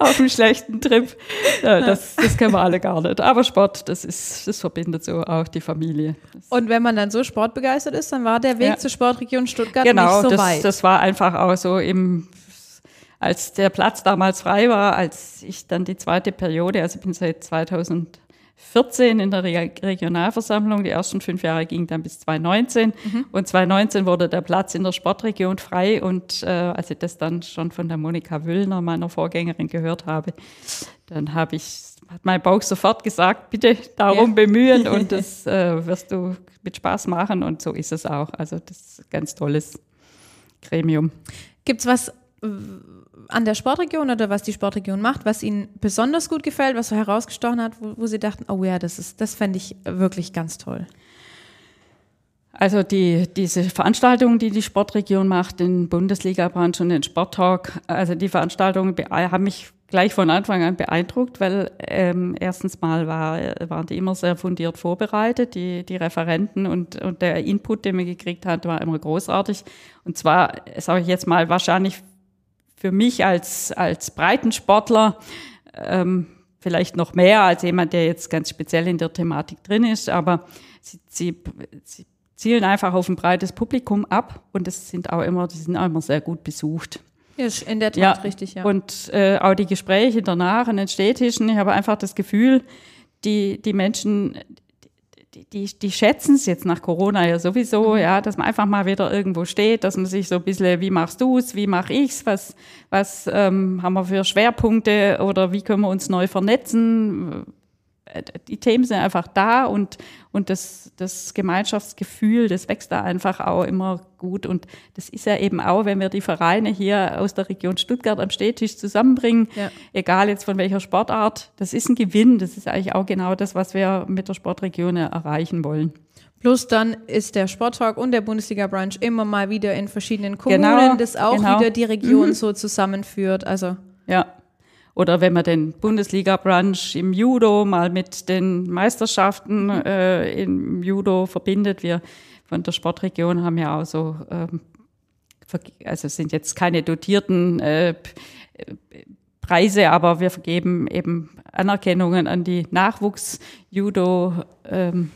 auf einem schlechten Trip. Das, das können wir alle gar nicht. Aber Sport, das ist, das verbindet so auch die Familie. Und wenn man dann so sportbegeistert ist, dann war der Weg ja. zur Sportregion Stuttgart genau, nicht so das, weit. das war einfach auch so im, als der Platz damals frei war, als ich dann die zweite Periode, also ich bin seit 2000 14 in der Regionalversammlung. Die ersten fünf Jahre gingen dann bis 2019. Mhm. Und 2019 wurde der Platz in der Sportregion frei. Und äh, als ich das dann schon von der Monika Wüllner, meiner Vorgängerin, gehört habe, dann habe ich hat mein Bauch sofort gesagt, bitte darum ja. bemühen und das äh, wirst du mit Spaß machen und so ist es auch. Also das ist ein ganz tolles Gremium. Gibt es was an der Sportregion oder was die Sportregion macht, was Ihnen besonders gut gefällt, was so herausgestochen hat, wo, wo Sie dachten, oh ja, das ist, das fände ich wirklich ganz toll? Also die, diese Veranstaltungen, die die Sportregion macht, den Bundesliga-Branch und den Sporttalk, also die Veranstaltungen haben mich gleich von Anfang an beeindruckt, weil ähm, erstens mal war, waren die immer sehr fundiert vorbereitet, die, die Referenten und, und der Input, den man gekriegt hat, war immer großartig. Und zwar, sage ich jetzt mal, wahrscheinlich für mich als, als Breitensportler ähm, vielleicht noch mehr als jemand, der jetzt ganz speziell in der Thematik drin ist, aber sie, sie, sie zielen einfach auf ein breites Publikum ab und das sind auch immer, die sind auch immer sehr gut besucht. Ja, in der Tat ja. richtig, ja. Und äh, auch die Gespräche danach an den Städtischen, ich habe einfach das Gefühl, die, die Menschen, die, die, schätzen es jetzt nach Corona ja sowieso, mhm. ja, dass man einfach mal wieder irgendwo steht, dass man sich so ein bisschen, wie machst du es, wie mache ich's, was, was ähm, haben wir für Schwerpunkte oder wie können wir uns neu vernetzen, die Themen sind einfach da und, und das, das Gemeinschaftsgefühl, das wächst da einfach auch immer gut. Und das ist ja eben auch, wenn wir die Vereine hier aus der Region Stuttgart am Städtisch zusammenbringen, ja. egal jetzt von welcher Sportart, das ist ein Gewinn. Das ist eigentlich auch genau das, was wir mit der Sportregion erreichen wollen. Plus dann ist der Sporttalk und der Bundesliga-Brunch immer mal wieder in verschiedenen Kommunen, genau, das auch genau. wieder die Region mhm. so zusammenführt. Also ja, oder wenn man den Bundesliga-Brunch im Judo mal mit den Meisterschaften mhm. äh, im Judo verbindet. Wir von der Sportregion haben ja auch so, ähm, also sind jetzt keine dotierten äh, Preise, aber wir vergeben eben Anerkennungen an die Nachwuchs-Judo. Ähm,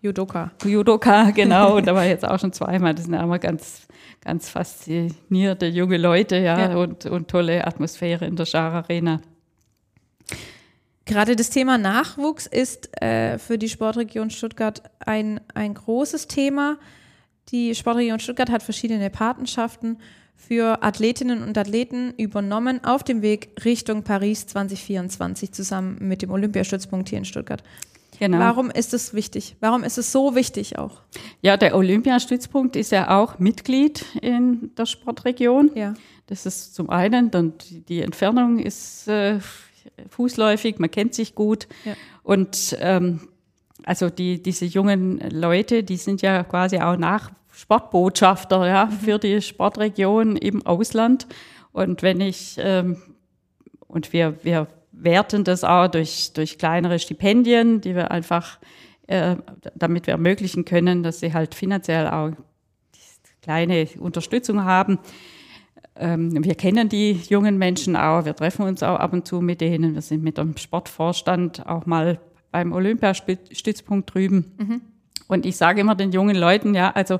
Judoka. Judoka, genau. Da war jetzt auch schon zweimal. Das sind ja immer ganz ganz faszinierte junge Leute, ja, ja. Und, und tolle Atmosphäre in der Schar Arena. Gerade das Thema Nachwuchs ist äh, für die Sportregion Stuttgart ein, ein großes Thema. Die Sportregion Stuttgart hat verschiedene Patenschaften für Athletinnen und Athleten übernommen auf dem Weg Richtung Paris 2024 zusammen mit dem Olympiastützpunkt hier in Stuttgart. Genau. Warum ist es wichtig? Warum ist es so wichtig auch? Ja, der Olympiastützpunkt ist ja auch Mitglied in der Sportregion. Ja. Das ist zum einen, dann die Entfernung ist äh, fußläufig, man kennt sich gut. Ja. Und ähm, also die, diese jungen Leute, die sind ja quasi auch nach Sportbotschafter ja, mhm. für die Sportregion im Ausland. Und wenn ich ähm, und wir, wir werten das auch durch, durch kleinere Stipendien, die wir einfach, äh, damit wir ermöglichen können, dass sie halt finanziell auch kleine Unterstützung haben. Ähm, wir kennen die jungen Menschen auch, wir treffen uns auch ab und zu mit denen. Wir sind mit dem Sportvorstand auch mal beim Olympiastützpunkt drüben. Mhm. Und ich sage immer den jungen Leuten, ja, also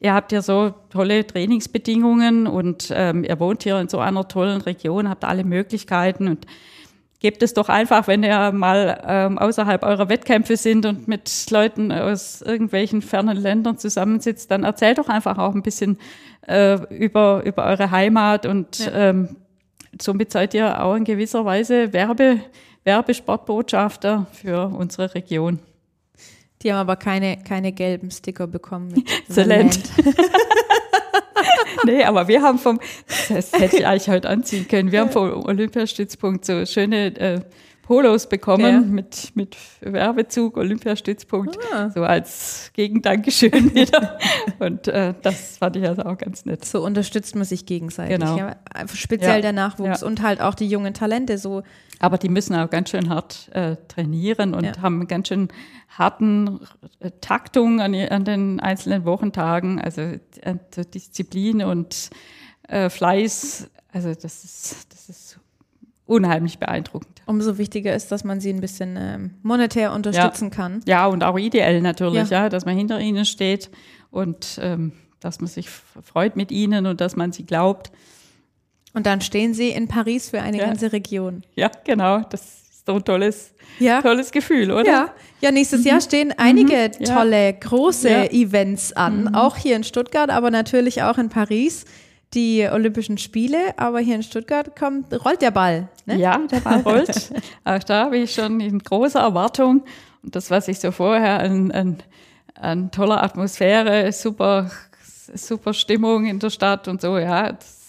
ihr habt ja so tolle Trainingsbedingungen und ähm, ihr wohnt hier in so einer tollen Region, habt alle Möglichkeiten und gebt es doch einfach, wenn ihr mal ähm, außerhalb eurer Wettkämpfe sind und mit Leuten aus irgendwelchen fernen Ländern zusammensitzt, dann erzählt doch einfach auch ein bisschen äh, über, über eure Heimat und ja. ähm, somit seid ihr auch in gewisser Weise Werbe, Werbesportbotschafter für unsere Region. Die haben aber keine, keine gelben Sticker bekommen. Exzellent. nee, aber wir haben vom, das hätte ich eigentlich heute anziehen können, wir haben vom Olympiastützpunkt so schöne äh, Polos bekommen ja. mit, mit Werbezug, Olympiastützpunkt, ah. so als Gegendankeschön wieder. Und äh, das fand ich also auch ganz nett. So unterstützt man sich gegenseitig. Genau. Ja, speziell ja. der Nachwuchs und halt auch die jungen Talente so. Aber die müssen auch ganz schön hart äh, trainieren und haben einen ganz schön harten äh, Taktung an, an, den einzelnen Wochentagen, also äh, Disziplin und äh, Fleiß. Also das ist, das ist unheimlich beeindruckend. Umso wichtiger ist, dass man sie ein bisschen ähm, monetär unterstützen ja. kann. Ja, und auch ideell natürlich, ja, ja dass man hinter ihnen steht und ähm, dass man sich freut mit ihnen und dass man sie glaubt. Und dann stehen sie in Paris für eine ja. ganze Region. Ja, genau. Das ist so ein tolles, ja. tolles Gefühl, oder? Ja. ja, nächstes mhm. Jahr stehen einige mhm. tolle, große Events an, mhm. auch hier in Stuttgart, aber natürlich auch in Paris die Olympischen Spiele, aber hier in Stuttgart kommt, rollt der Ball. Ne? Ja, der Ball rollt. Auch da bin ich schon in großer Erwartung. Und das, was ich so vorher an, an, an toller Atmosphäre, super, super Stimmung in der Stadt und so, ja, das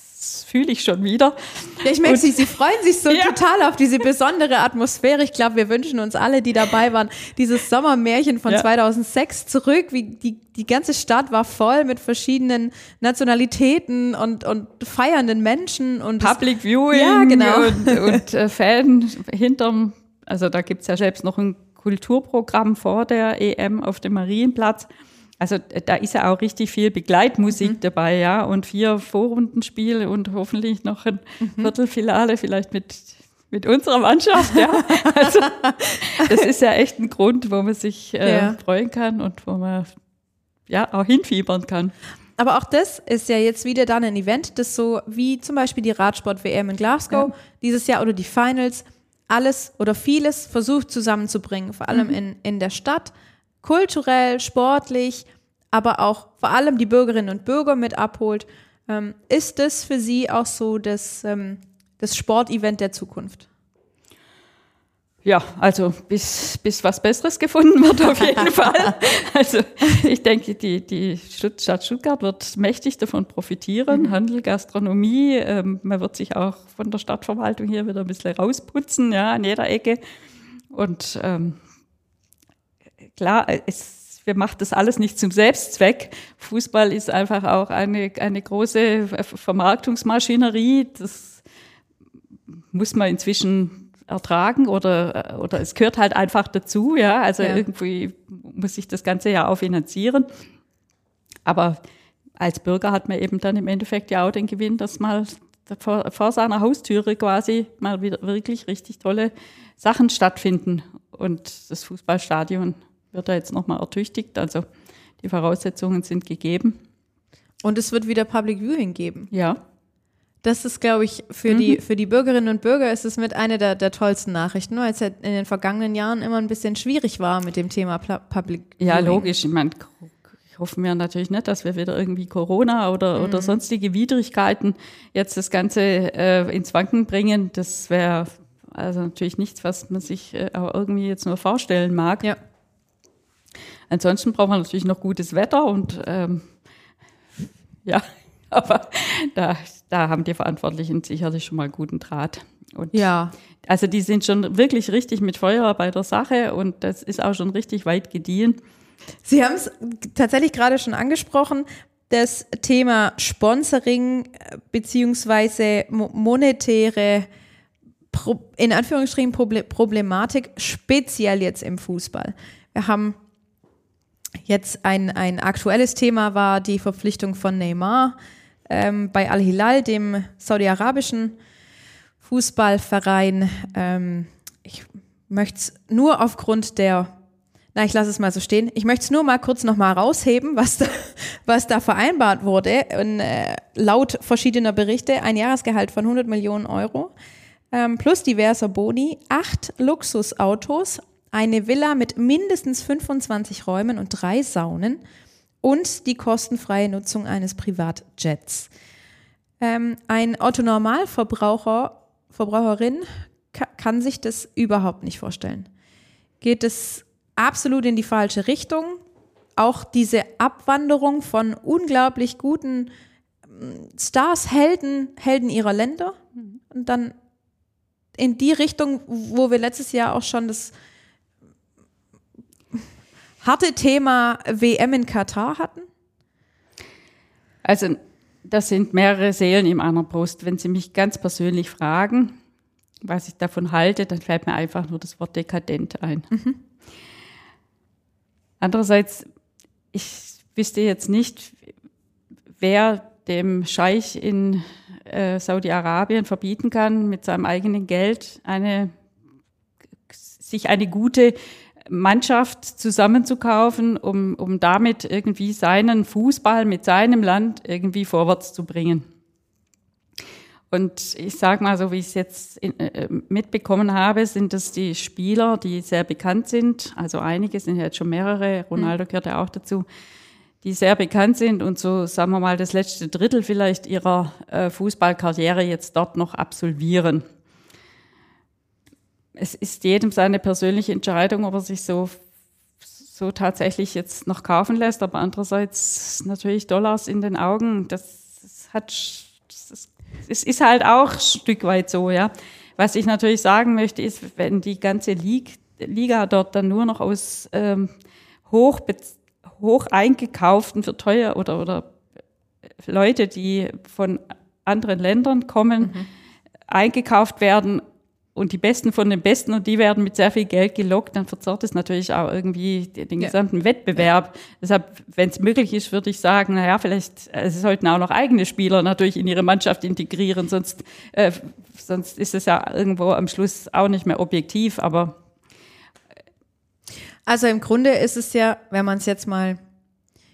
fühle ich schon wieder. Ja, ich merke, Sie, Sie freuen sich so ja. total auf diese besondere Atmosphäre. Ich glaube, wir wünschen uns alle, die dabei waren, dieses Sommermärchen von ja. 2006 zurück. Wie die, die ganze Stadt war voll mit verschiedenen Nationalitäten und, und feiernden Menschen. und Public das, Viewing ja, genau. und, und äh, Fan hinterm, also da gibt es ja selbst noch ein Kulturprogramm vor der EM auf dem Marienplatz. Also äh, da ist ja auch richtig viel Begleitmusik mhm. dabei, ja, und vier Vorrundenspiele und hoffentlich noch ein mhm. Viertelfinale, vielleicht mit, mit unserer Mannschaft, ja. Also das ist ja echt ein Grund, wo man sich äh, ja. freuen kann und wo man ja auch hinfiebern kann. Aber auch das ist ja jetzt wieder dann ein Event, das so wie zum Beispiel die Radsport-WM in Glasgow ja. dieses Jahr oder die Finals alles oder vieles versucht zusammenzubringen, vor allem mhm. in, in der Stadt kulturell, sportlich, aber auch vor allem die Bürgerinnen und Bürger mit abholt. Ähm, ist das für Sie auch so das, ähm, das Sportevent der Zukunft? Ja, also bis, bis was Besseres gefunden wird auf jeden Fall. Also ich denke, die, die Stadt Stuttgart wird mächtig davon profitieren. Mhm. Handel, Gastronomie, ähm, man wird sich auch von der Stadtverwaltung hier wieder ein bisschen rausputzen, ja, an jeder Ecke. Und ähm, klar, es, wir machen das alles nicht zum Selbstzweck. Fußball ist einfach auch eine, eine große Vermarktungsmaschinerie. Das muss man inzwischen ertragen oder, oder es gehört halt einfach dazu, ja. Also ja. irgendwie muss ich das Ganze ja auch finanzieren. Aber als Bürger hat man eben dann im Endeffekt ja auch den Gewinn, dass mal vor, vor seiner Haustüre quasi mal wieder wirklich richtig tolle Sachen stattfinden und das Fußballstadion wird er jetzt nochmal ertüchtigt. Also die Voraussetzungen sind gegeben. Und es wird wieder Public Viewing geben. Ja. Das ist, glaube ich, für, mhm. die, für die Bürgerinnen und Bürger ist es mit einer der, der tollsten Nachrichten, weil es ja in den vergangenen Jahren immer ein bisschen schwierig war mit dem Thema Public Viewing. Ja, logisch. Ich meine, hoffen wir natürlich nicht, dass wir wieder irgendwie Corona oder, mhm. oder sonstige Widrigkeiten jetzt das Ganze äh, ins Wanken bringen. Das wäre also natürlich nichts, was man sich äh, auch irgendwie jetzt nur vorstellen mag. Ja. Ansonsten braucht man natürlich noch gutes Wetter und ähm, ja, aber da, da haben die Verantwortlichen sicherlich schon mal guten Draht. Und ja. Also die sind schon wirklich richtig mit Feuer bei der Sache und das ist auch schon richtig weit gediehen. Sie haben es tatsächlich gerade schon angesprochen, das Thema Sponsoring äh, beziehungsweise monetäre in Anführungsstrichen Problematik, speziell jetzt im Fußball. Wir haben Jetzt ein, ein aktuelles Thema war die Verpflichtung von Neymar ähm, bei Al-Hilal, dem saudi-arabischen Fußballverein. Ähm, ich möchte es nur aufgrund der, na, ich lasse es mal so stehen. Ich möchte es nur mal kurz nochmal rausheben, was da, was da vereinbart wurde. Und, äh, laut verschiedener Berichte ein Jahresgehalt von 100 Millionen Euro ähm, plus diverser Boni, acht Luxusautos, eine Villa mit mindestens 25 Räumen und drei Saunen und die kostenfreie Nutzung eines Privatjets. Ähm, ein Otto-Normalverbraucher, Verbraucherin kann sich das überhaupt nicht vorstellen. Geht es absolut in die falsche Richtung. Auch diese Abwanderung von unglaublich guten ähm, Stars, Helden, Helden ihrer Länder mhm. und dann in die Richtung, wo wir letztes Jahr auch schon das harte Thema WM in Katar hatten? Also das sind mehrere Seelen in meiner Brust. Wenn Sie mich ganz persönlich fragen, was ich davon halte, dann fällt mir einfach nur das Wort dekadent ein. Mhm. Andererseits, ich wüsste jetzt nicht, wer dem Scheich in äh, Saudi-Arabien verbieten kann, mit seinem eigenen Geld eine, sich eine gute Mannschaft zusammenzukaufen, um, um damit irgendwie seinen Fußball mit seinem Land irgendwie vorwärts zu bringen. Und ich sage mal so, wie ich es jetzt in, äh, mitbekommen habe, sind das die Spieler, die sehr bekannt sind. Also einige sind ja jetzt schon mehrere, Ronaldo gehört ja auch dazu, die sehr bekannt sind und so, sagen wir mal, das letzte Drittel vielleicht ihrer äh, Fußballkarriere jetzt dort noch absolvieren. Es ist jedem seine persönliche Entscheidung, ob er sich so, so tatsächlich jetzt noch kaufen lässt, aber andererseits natürlich Dollars in den Augen, das, das hat, das, es ist halt auch ein Stück weit so, ja. Was ich natürlich sagen möchte, ist, wenn die ganze Liga dort dann nur noch aus ähm, hoch, hoch eingekauften für teuer oder, oder Leute, die von anderen Ländern kommen, mhm. eingekauft werden und die Besten von den Besten und die werden mit sehr viel Geld gelockt, dann verzerrt es natürlich auch irgendwie den ja. gesamten Wettbewerb. Ja. Deshalb, wenn es möglich ist, würde ich sagen, naja, vielleicht äh, sie sollten auch noch eigene Spieler natürlich in ihre Mannschaft integrieren, sonst, äh, sonst ist es ja irgendwo am Schluss auch nicht mehr objektiv, aber also im Grunde ist es ja, wenn man es jetzt mal,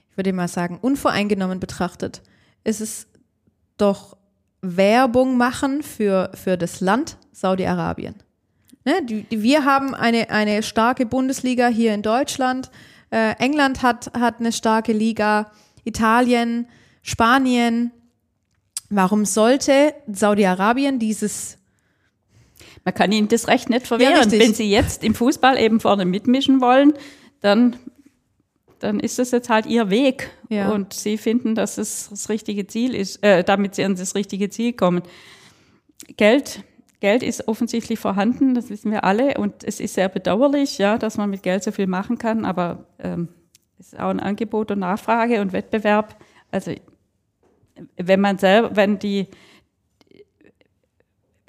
ich würde mal sagen, unvoreingenommen betrachtet, ist es doch Werbung machen für, für das Land Saudi-Arabien. Ne? Die, die, wir haben eine, eine starke Bundesliga hier in Deutschland. Äh, England hat, hat eine starke Liga. Italien, Spanien. Warum sollte Saudi-Arabien dieses man kann ihnen das Recht nicht verwehren. Ja, Wenn sie jetzt im Fußball eben vorne mitmischen wollen, dann, dann ist das jetzt halt ihr Weg. Ja. Und sie finden, dass es das richtige Ziel ist, äh, damit sie an das richtige Ziel kommen. Geld, Geld ist offensichtlich vorhanden, das wissen wir alle. Und es ist sehr bedauerlich, ja, dass man mit Geld so viel machen kann, aber ähm, es ist auch ein Angebot und Nachfrage und Wettbewerb. Also wenn man selber, wenn die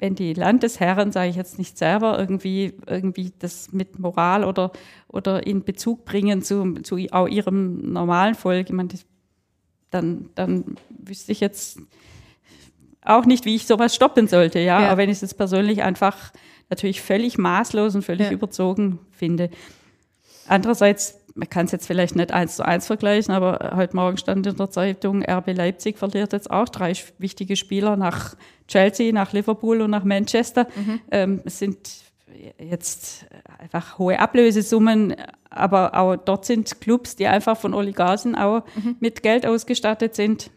wenn die Landesherren, sage ich jetzt nicht selber, irgendwie, irgendwie das mit Moral oder, oder in Bezug bringen zu, zu auch ihrem normalen Volk, ich meine, das, dann, dann wüsste ich jetzt auch nicht, wie ich sowas stoppen sollte, ja. ja. Aber wenn ich es persönlich einfach natürlich völlig maßlos und völlig ja. überzogen finde. Andererseits man kann es jetzt vielleicht nicht eins zu eins vergleichen, aber heute Morgen stand in der Zeitung, RB Leipzig verliert jetzt auch drei wichtige Spieler nach Chelsea, nach Liverpool und nach Manchester. Mhm. Ähm, es sind jetzt einfach hohe Ablösesummen, aber auch dort sind Clubs, die einfach von Oligarchen auch mhm. mit Geld ausgestattet sind.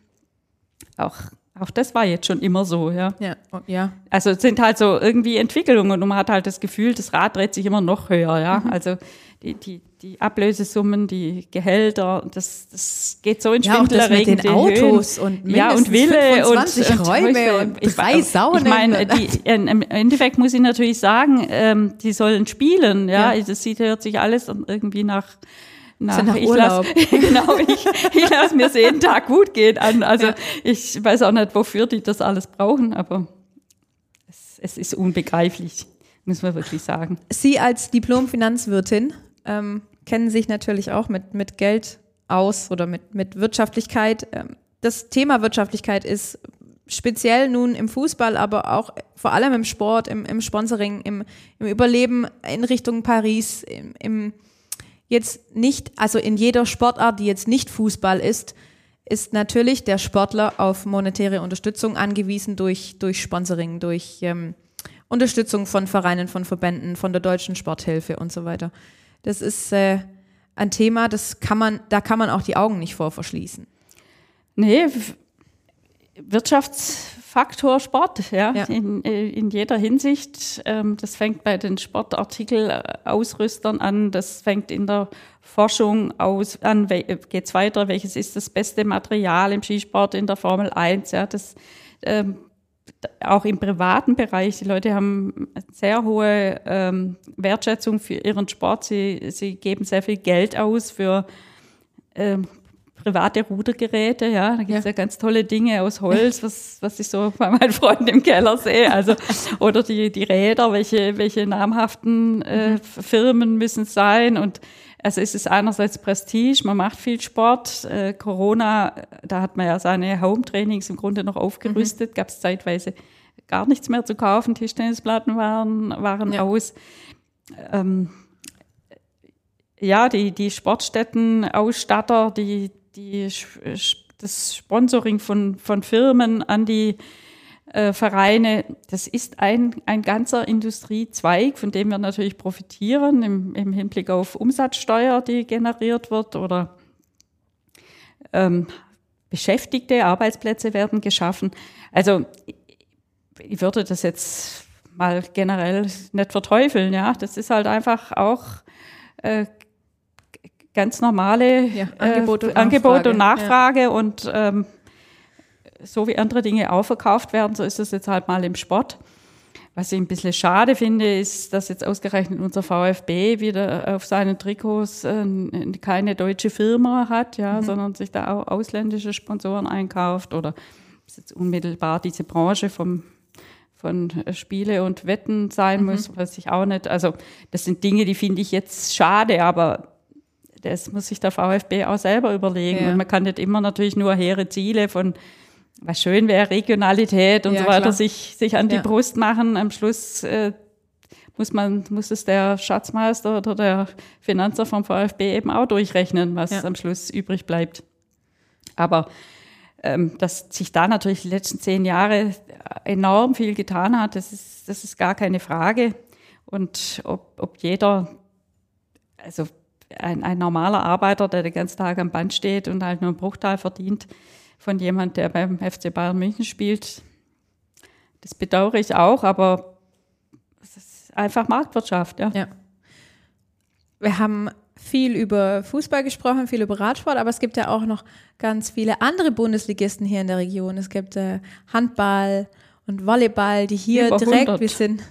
Auch auch das war jetzt schon immer so, ja. Ja, oh, ja. Also es sind halt so irgendwie Entwicklungen und man hat halt das Gefühl, das Rad dreht sich immer noch höher, ja. Mhm. Also die, die, die Ablösesummen, die Gehälter, das, das geht so in ja, schwindelerregende mit den Autos Höhen. und ja und Wille und, und Räume und, und drei Saunen. Ich meine, die, im Endeffekt muss ich natürlich sagen, ähm, die sollen spielen, ja. ja. Das sieht hört sich alles irgendwie nach nach, nach ich Urlaub. Lass, genau, ich, ich lasse mir jeden Tag gut gehen an. Also ja. ich weiß auch nicht, wofür die das alles brauchen, aber es, es ist unbegreiflich, muss man wirklich sagen. Sie als Diplom-Finanzwirtin ähm, kennen sich natürlich auch mit, mit Geld aus oder mit, mit Wirtschaftlichkeit. Ähm, das Thema Wirtschaftlichkeit ist speziell nun im Fußball, aber auch vor allem im Sport, im, im Sponsoring, im, im Überleben in Richtung Paris, im, im jetzt nicht, also in jeder Sportart, die jetzt nicht Fußball ist, ist natürlich der Sportler auf monetäre Unterstützung angewiesen durch, durch Sponsoring, durch ähm, Unterstützung von Vereinen, von Verbänden, von der deutschen Sporthilfe und so weiter. Das ist äh, ein Thema, das kann man, da kann man auch die Augen nicht vor verschließen. Nee, Wirtschaftsfaktor Sport, ja, ja. In, äh, in jeder Hinsicht. Ähm, das fängt bei den Sportartikelausrüstern an, das fängt in der Forschung aus an, geht's weiter, welches ist das beste Material im Skisport, in der Formel 1, ja, das ähm, auch im privaten Bereich, die Leute haben sehr hohe ähm, Wertschätzung für ihren Sport. Sie, sie geben sehr viel Geld aus für ähm, private Rudergeräte, ja, da gibt es ja. ja. ganz tolle Dinge aus Holz, was, was ich so bei meinen Freunden im Keller sehe. Also, oder die, die Räder, welche, welche namhaften äh, mhm. Firmen müssen es sein und also es ist einerseits Prestige, man macht viel Sport. Äh, Corona, da hat man ja seine Home-Trainings im Grunde noch aufgerüstet, mhm. gab es zeitweise gar nichts mehr zu kaufen, Tischtennisplatten waren, waren ja. aus. Ähm, ja, die, die Sportstätten, Ausstatter, die, die, das Sponsoring von, von Firmen an die äh, Vereine, das ist ein, ein ganzer Industriezweig, von dem wir natürlich profitieren im, im Hinblick auf Umsatzsteuer, die generiert wird oder ähm, Beschäftigte, Arbeitsplätze werden geschaffen. Also ich würde das jetzt mal generell nicht verteufeln, ja. Das ist halt einfach auch äh, ganz normale Ja, Angebot und äh, Angebot und Nachfrage, Nachfrage und ähm, so wie andere Dinge auch verkauft werden, so ist es jetzt halt mal im Sport. Was ich ein bisschen schade finde, ist, dass jetzt ausgerechnet unser VfB wieder auf seinen Trikots äh, keine deutsche Firma hat, ja, sondern sich da auch ausländische Sponsoren einkauft oder ist jetzt unmittelbar diese Branche vom von äh, Spiele und Wetten sein muss, weiß ich auch nicht. Also das sind Dinge, die finde ich jetzt schade, aber das muss sich der VfB auch selber überlegen. Ja. Und man kann nicht immer natürlich nur hehre Ziele von was schön wäre, Regionalität und Ja, so weiter, klar. sich, sich an die Ja. Brust machen. Am Schluss äh, muss man, muss es der Schatzmeister oder der Finanzer vom VfB eben auch durchrechnen, was Ja. am Schluss übrig bleibt. Aber ähm, dass sich da natürlich die letzten zehn Jahre enorm viel getan hat, das ist, das ist gar keine Frage. Und ob, ob jeder, also ein, ein normaler Arbeiter, der den ganzen Tag am Band steht und halt nur einen Bruchteil verdient von jemand, der beim FC Bayern München spielt, das bedauere ich auch, aber es ist einfach Marktwirtschaft, ja. Ja. Wir haben viel über Fußball gesprochen, viel über Radsport, aber es gibt ja auch noch ganz viele andere Bundesligisten hier in der Region. Es gibt äh, Handball und Volleyball, die hier Über direkt, 100. wir sind,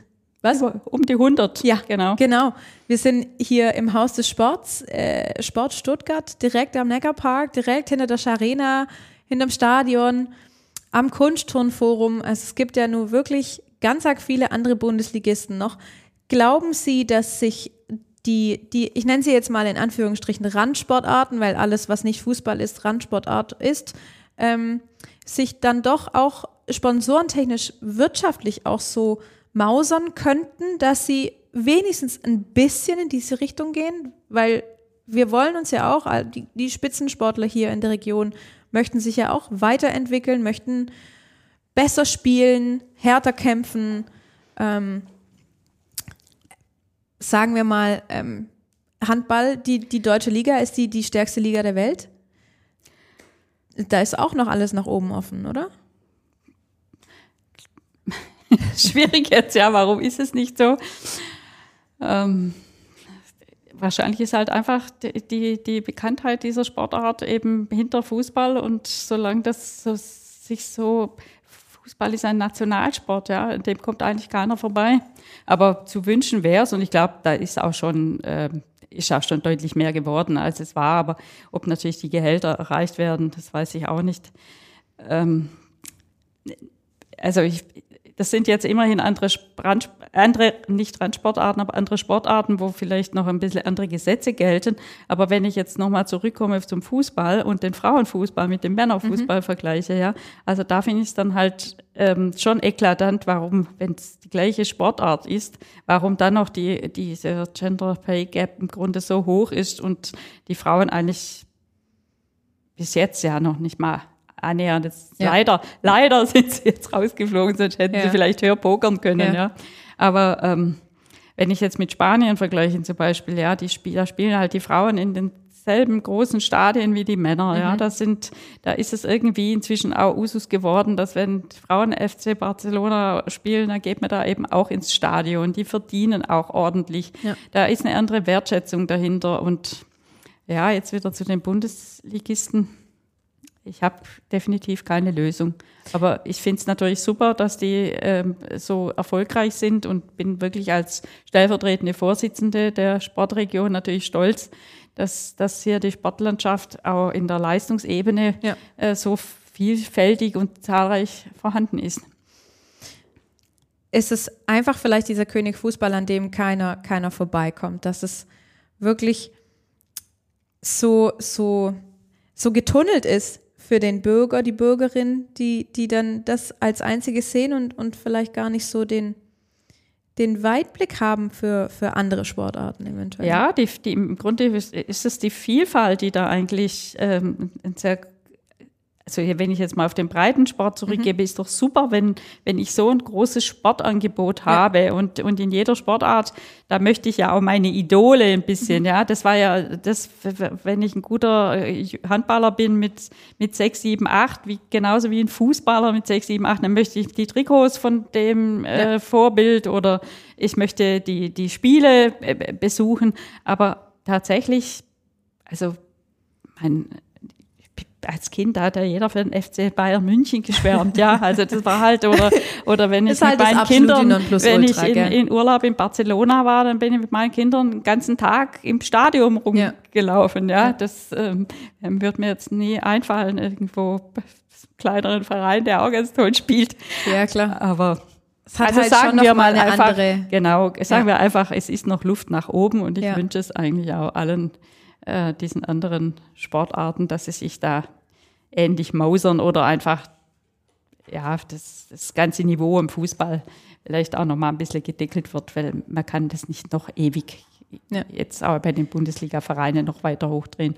was? Um die 100, Ja, genau. Genau. Wir sind hier im Haus des Sports, äh, Sport Stuttgart, direkt am Neckarpark, direkt hinter der Scharena, hinterm Stadion, am Kunstturnforum. Also es gibt ja nur wirklich ganz arg viele andere Bundesligisten noch. Glauben Sie, dass sich die, die, ich nenne sie jetzt mal in Anführungsstrichen Randsportarten, weil alles, was nicht Fußball ist, Randsportart ist, ähm, sich dann doch auch sponsorentechnisch wirtschaftlich auch so mausern könnten, dass sie wenigstens ein bisschen in diese Richtung gehen, weil wir wollen uns ja auch, die Spitzensportler hier in der Region möchten sich ja auch weiterentwickeln, möchten besser spielen, härter kämpfen, ähm, sagen wir mal, ähm, Handball, die, die deutsche Liga ist die, die stärkste Liga der Welt. Da ist auch noch alles nach oben offen, oder? Schwierig jetzt, ja, warum ist es nicht so? Ähm, wahrscheinlich ist halt einfach die, die, Bekanntheit dieser Sportart eben hinter Fußball und solange das so, sich so, Fußball ist ein Nationalsport, ja, dem kommt eigentlich keiner vorbei. Aber zu wünschen wäre es und ich glaube, da ist auch schon, ähm, ist auch schon deutlich mehr geworden, als es war. Aber ob natürlich die Gehälter erreicht werden, das weiß ich auch nicht. Ähm, also ich, das sind jetzt immerhin andere, andere, nicht Randsportarten, aber andere Sportarten, wo vielleicht noch ein bisschen andere Gesetze gelten. Aber wenn ich jetzt nochmal zurückkomme zum Fußball und den Frauenfußball mit dem Männerfußball vergleiche, ja, also da finde ich es dann halt ähm, schon eklatant, warum, wenn es die gleiche Sportart ist, warum dann noch die, diese Gender Pay Gap im Grunde so hoch ist und die Frauen eigentlich bis jetzt ja noch nicht mal annähernd. Jetzt Ja. Leider, leider sind sie jetzt rausgeflogen, sonst hätten Ja. sie vielleicht höher pokern können, Ja. ja. Aber ähm, wenn ich jetzt mit Spanien vergleiche zum Beispiel, ja, die Spiel, da spielen halt die Frauen in denselben großen Stadien wie die Männer, ja. Da sind, da ist es irgendwie inzwischen auch Usus geworden, dass wenn Frauen FC Barcelona spielen, dann geht man da eben auch ins Stadion. Die verdienen auch ordentlich. Ja. Da ist eine andere Wertschätzung dahinter und ja, jetzt wieder zu den Bundesligisten. Ich habe definitiv keine Lösung. Aber ich finde es natürlich super, dass die ähm, so erfolgreich sind und bin wirklich als stellvertretende Vorsitzende der Sportregion natürlich stolz, dass, dass hier die Sportlandschaft auch in der Leistungsebene Ja. äh, so vielfältig und zahlreich vorhanden ist. ist es einfach vielleicht dieser König Fußball, an dem keiner, keiner vorbeikommt, dass es wirklich so, so, so getunnelt ist für den Bürger, die Bürgerin, die, die dann das als einziges sehen und, und vielleicht gar nicht so den, den Weitblick haben für, für andere Sportarten eventuell. Ja, die, die, im Grunde ist es die Vielfalt, die da eigentlich ähm, ein sehr also wenn ich jetzt mal auf den Breitensport zurückgebe, mhm. ist doch super, wenn, wenn ich so ein großes Sportangebot habe ja. und, und in jeder Sportart, da möchte ich ja auch meine Idole ein bisschen, mhm. ja. Das war ja das, wenn ich ein guter äh, Handballer bin mit, mit sechs, sieben, acht, wie, genauso wie ein Fußballer mit sechs, sieben, acht, dann möchte ich die Trikots von dem äh, Vorbild oder ich möchte die, die Spiele äh, besuchen. Aber tatsächlich, also mein, als Kind hat ja jeder für den FC Bayern München geschwärmt, ja. Also das war halt, oder, oder wenn ich halt mit meinen Kindern, wenn ich in, in, Urlaub in Barcelona war, dann bin ich mit meinen Kindern den ganzen Tag im Stadion rumgelaufen, ja. ja. Das ähm, wird mir jetzt nie einfallen, irgendwo kleineren Verein, der auch ganz toll spielt. Ja, klar. Aber es hat also halt sagen wir mal einfach, andere, genau, sagen ja. wir einfach, es ist noch Luft nach oben und ich ja. wünsche es eigentlich auch allen äh, diesen anderen Sportarten, dass sie sich da ähnlich mausern oder einfach ja, das, das ganze Niveau im Fußball vielleicht auch noch mal ein bisschen gedeckelt wird, weil man kann das nicht noch ewig ja. jetzt auch bei den Bundesliga-Vereinen noch weiter hochdrehen.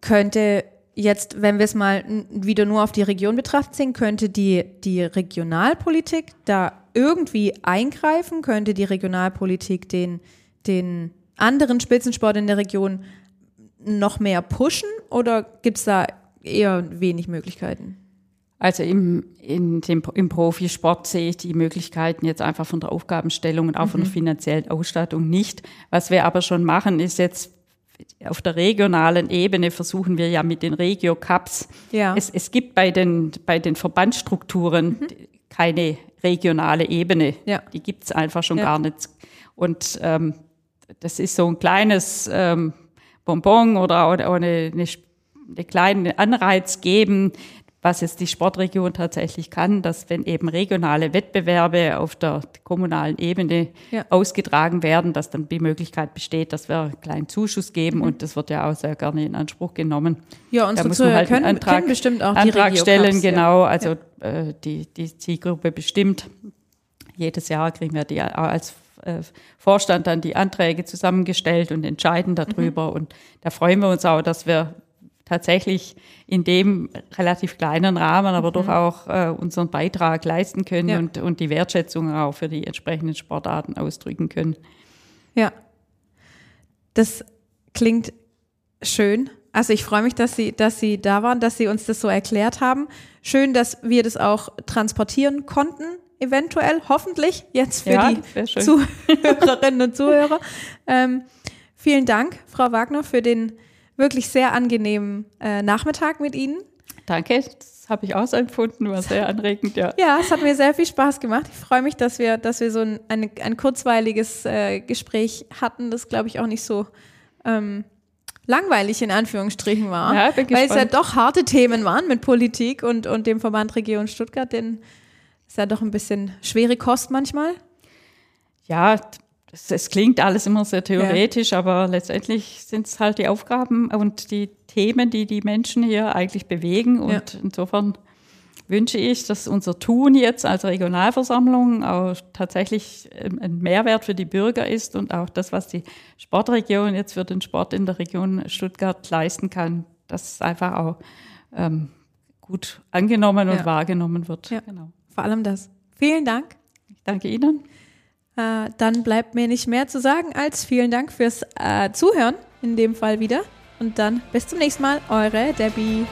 Könnte jetzt, wenn wir es mal wieder nur auf die Region betrachten sehen, könnte die, die Regionalpolitik da irgendwie eingreifen? Könnte die Regionalpolitik den, den anderen Spitzensport in der Region noch mehr pushen oder gibt es da eher wenig Möglichkeiten? Also im, in dem, im Profisport sehe ich die Möglichkeiten jetzt einfach von der Aufgabenstellung und auch mhm. von der mhm. finanziellen Ausstattung nicht. Was wir aber schon machen, ist jetzt auf der regionalen Ebene versuchen wir ja mit den Regio-Cups. Ja. Es, es gibt bei den, bei den Verbandsstrukturen mhm. keine regionale Ebene. Ja. Die gibt es einfach schon ja. gar nicht. Und ähm, das ist so ein kleines ähm, Bonbon oder, oder eine, eine, eine kleinen Anreiz geben, was jetzt die Sportregion tatsächlich kann, dass wenn eben regionale Wettbewerbe auf der kommunalen Ebene ja. ausgetragen werden, dass dann die Möglichkeit besteht, dass wir einen kleinen Zuschuss geben mhm. und das wird ja auch sehr gerne in Anspruch genommen. Ja, unsere da muss man halt können, Antrag, können bestimmt auch Antrag die stellen, genau, ja. also äh, die, die Zielgruppe bestimmt. Jedes Jahr kriegen wir die auch als Vorstand dann die Anträge zusammengestellt und entscheiden darüber. Mhm. Und da freuen wir uns auch, dass wir tatsächlich in dem relativ kleinen Rahmen, aber mhm. doch auch äh, unseren Beitrag leisten können ja. und, und die Wertschätzung auch für die entsprechenden Sportarten ausdrücken können. Ja, das klingt schön. Also ich freue mich, dass Sie, dass Sie da waren, dass Sie uns das so erklärt haben. Schön, dass wir das auch transportieren konnten eventuell, hoffentlich, jetzt für ja, die Zuhörerinnen und Zuhörer. Ähm, vielen Dank, Frau Wagner, für den wirklich sehr angenehmen äh, Nachmittag mit Ihnen. Danke, das habe ich auch so empfunden, war sehr anregend, ja. Ja, es hat mir sehr viel Spaß gemacht. Ich freue mich, dass wir, dass wir so ein, ein, ein kurzweiliges äh, Gespräch hatten, das glaube ich auch nicht so ähm, langweilig in Anführungsstrichen war. Ja, bin weil es ja doch harte Themen waren mit Politik und, und dem Verband Region Stuttgart, den ist ja doch ein bisschen schwere Kost manchmal. Ja, es, klingt alles immer sehr theoretisch, ja. aber letztendlich sind es halt die Aufgaben und die Themen, die die Menschen hier eigentlich bewegen. Und ja. insofern wünsche ich, dass unser Tun jetzt als Regionalversammlung auch tatsächlich ein Mehrwert für die Bürger ist und auch das, was die Sportregion jetzt für den Sport in der Region Stuttgart leisten kann, dass es einfach auch ähm, gut angenommen und ja. wahrgenommen wird. Ja. Genau vor allem das. Vielen Dank. Ich danke Ihnen. Äh, dann bleibt mir nicht mehr zu sagen als vielen Dank fürs äh, Zuhören, in dem Fall wieder. Und dann bis zum nächsten Mal, eure Debbie.